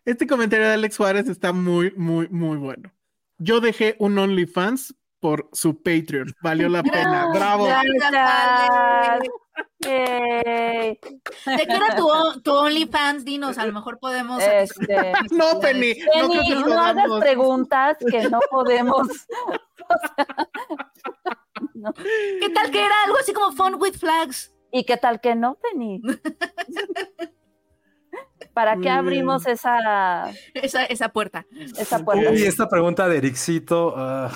este comentario de Alex Juárez está muy, muy, muy bueno. Yo dejé un OnlyFans por su Patreon. Valió la pena. Bravo. Yay. ¿De qué era tu, tu OnlyFans? Dinos, a lo mejor podemos. Este, No, Penny. No creo Penny, que no, lo hagas preguntas que no podemos. ¿Qué tal que era algo así como Fun with Flags? ¿Y qué tal que no, Penny? ¿Para qué abrimos esa, Esa, esa puerta. esa puerta? Uy, esta pregunta de Ericito. ah,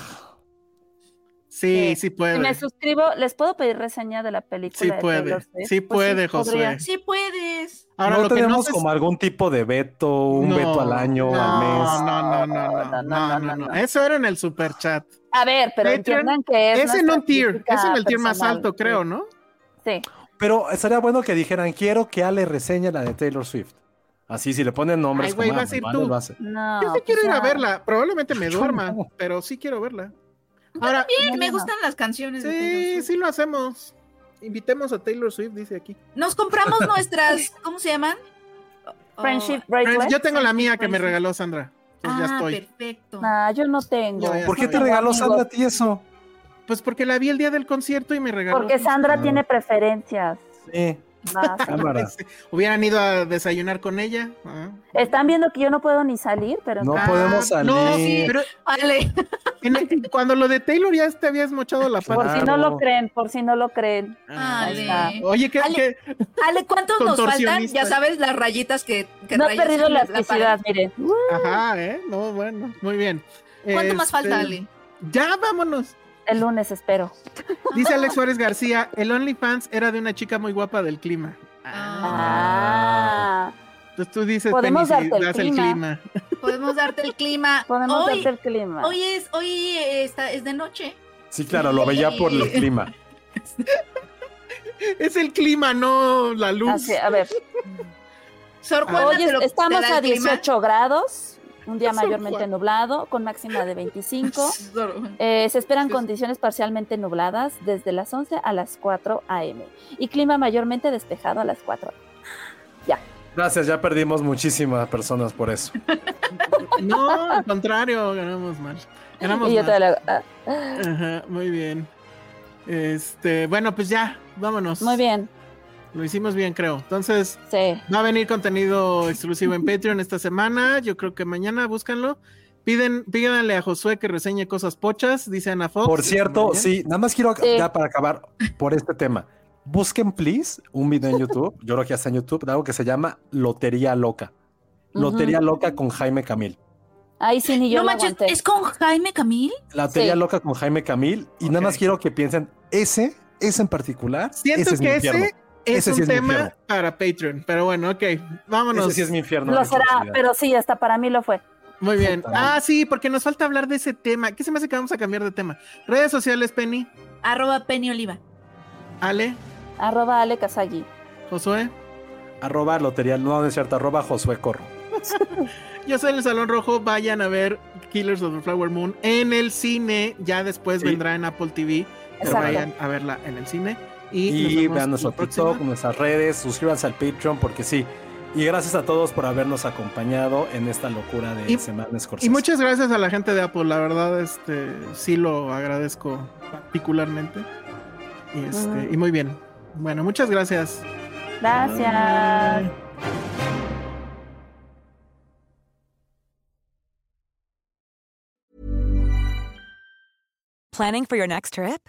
Sí, Sí. sí Si puede. me suscribo, ¿les puedo pedir reseña de la película? Sí de puede, Taylor Swift? sí Pues puede, Josué. podría. Sí puedes. Ahora no lo que no tenemos es- como algún tipo de veto, un No, veto al año, no, al mes. No, no, no, no, no, no, no. Eso era en el super chat. A ver, pero Patreon, entiendan que es. Es en un tier, es en el tier más alto, sí. creo, ¿no? Sí. Pero estaría bueno que dijeran, quiero que Ale reseñe la de Taylor Swift. Así, si le ponen nombres Ay, güey, vas a ir vale, tú. No. Yo sí pues quiero ir a verla. Probablemente me duerma, no. pero sí quiero verla. Ahora, Bien, No, me no. gustan las canciones. sí, sí lo hacemos. Invitemos a Taylor Swift, dice aquí. Nos compramos nuestras, ¿cómo se llaman? Friendship Friends, Bracelet. Yo tengo la mía que me regaló Sandra. Pues ya ah, estoy. perfecto. Nah, yo no tengo. ¿Por qué te regaló. Sandra a ti eso? Pues porque la vi el día del concierto y me regaló. Porque Sandra No. tiene preferencias. Sí. Sí. Hubieran ido a desayunar con ella. Ah. Están viendo que yo no puedo ni salir, pero No Ah, podemos salir. No, pero Vale. en el- cuando lo de Taylor ya te habías mochado la por pata. si no lo creen, por si no lo creen. Ah, Ale. está. Oye, ¿qué, Ale. qué- Ale, ¿cuántos nos faltan? Ya sabes, las rayitas que, que No he perdido la elasticidad, miren. Ajá, ¿eh? No, bueno, muy bien. ¿Cuánto más Este, falta, Ale? Ya, vámonos. El lunes espero. Dice Alex Suárez García, el OnlyFans era de una chica muy guapa del clima. Ah, Entonces tú dices, Podemos Penny, si darte el das clima. Podemos darte el clima. podemos hoy, darte el clima. hoy es, hoy está, es de noche. Sí, claro, lo veía por el clima. Es el clima, no la luz. Así, a ver, Sor Juana hoy te lo- es- estamos a el clima. 18 grados, un día mayormente nublado, con máxima de 25. Sor- Eh, se esperan condiciones parcialmente nubladas desde las 11 a las 4 a.m. y clima mayormente despejado a las 4. Gracias, ya perdimos muchísimas personas por eso. No, al contrario, ganamos mal. Ganamos Y yo mal. hago, ah, Ajá, muy bien. Este, bueno, pues ya, vámonos. muy bien, Lo hicimos bien, creo. Entonces, sí. va a venir contenido exclusivo en Patreon esta semana. Yo creo que mañana búscanlo. Piden, pídanle a Josué que reseñe cosas pochas, dice Ana Fox. Por cierto, sí, nada más quiero Sí. ya para acabar por este tema. Busquen, please, un video en YouTube. Yo creo que ya está en YouTube, de algo que se llama Lotería Loca. Lotería Loca con Jaime Camil. Ahí sí ni yo No lo manches, aguanté. ¿es con Jaime Camil? Lotería Sí. Loca con Jaime Camil. Y nada más quiero que piensen, ese, ese en particular, Siento ese es mi que ese es Ese un sí es mi tema para Patreon. Pero bueno, ok, vámonos. Ese sí es mi infierno. Lo será, pero sí, hasta para mí lo fue. Muy bien. Ah, sí, porque nos falta hablar de ese tema. ¿Qué se me hace que vamos a cambiar de tema? Redes sociales, Penny, Arroba Penny Oliva. Ale, Arroba Ale Kazagi. Josué. Arroba Lotería, no, es cierto, arroba Josué Corro. Yo soy en el Salón Rojo. Vayan a ver Killers of the Flower Moon en el cine. Ya después Sí. vendrá en Apple TV. Pero vayan a verla en el cine. Y, vean nuestro. TikTok, nuestras redes, suscríbanse al Patreon porque sí. Y gracias a todos por habernos acompañado en esta locura de Y- Semana Scorsese. Y muchas gracias a la gente de Apple, la verdad, este, sí lo agradezco particularmente. Y, este, y muy bien. Bueno, muchas gracias. Gracias. Bye. Planning for your next trip?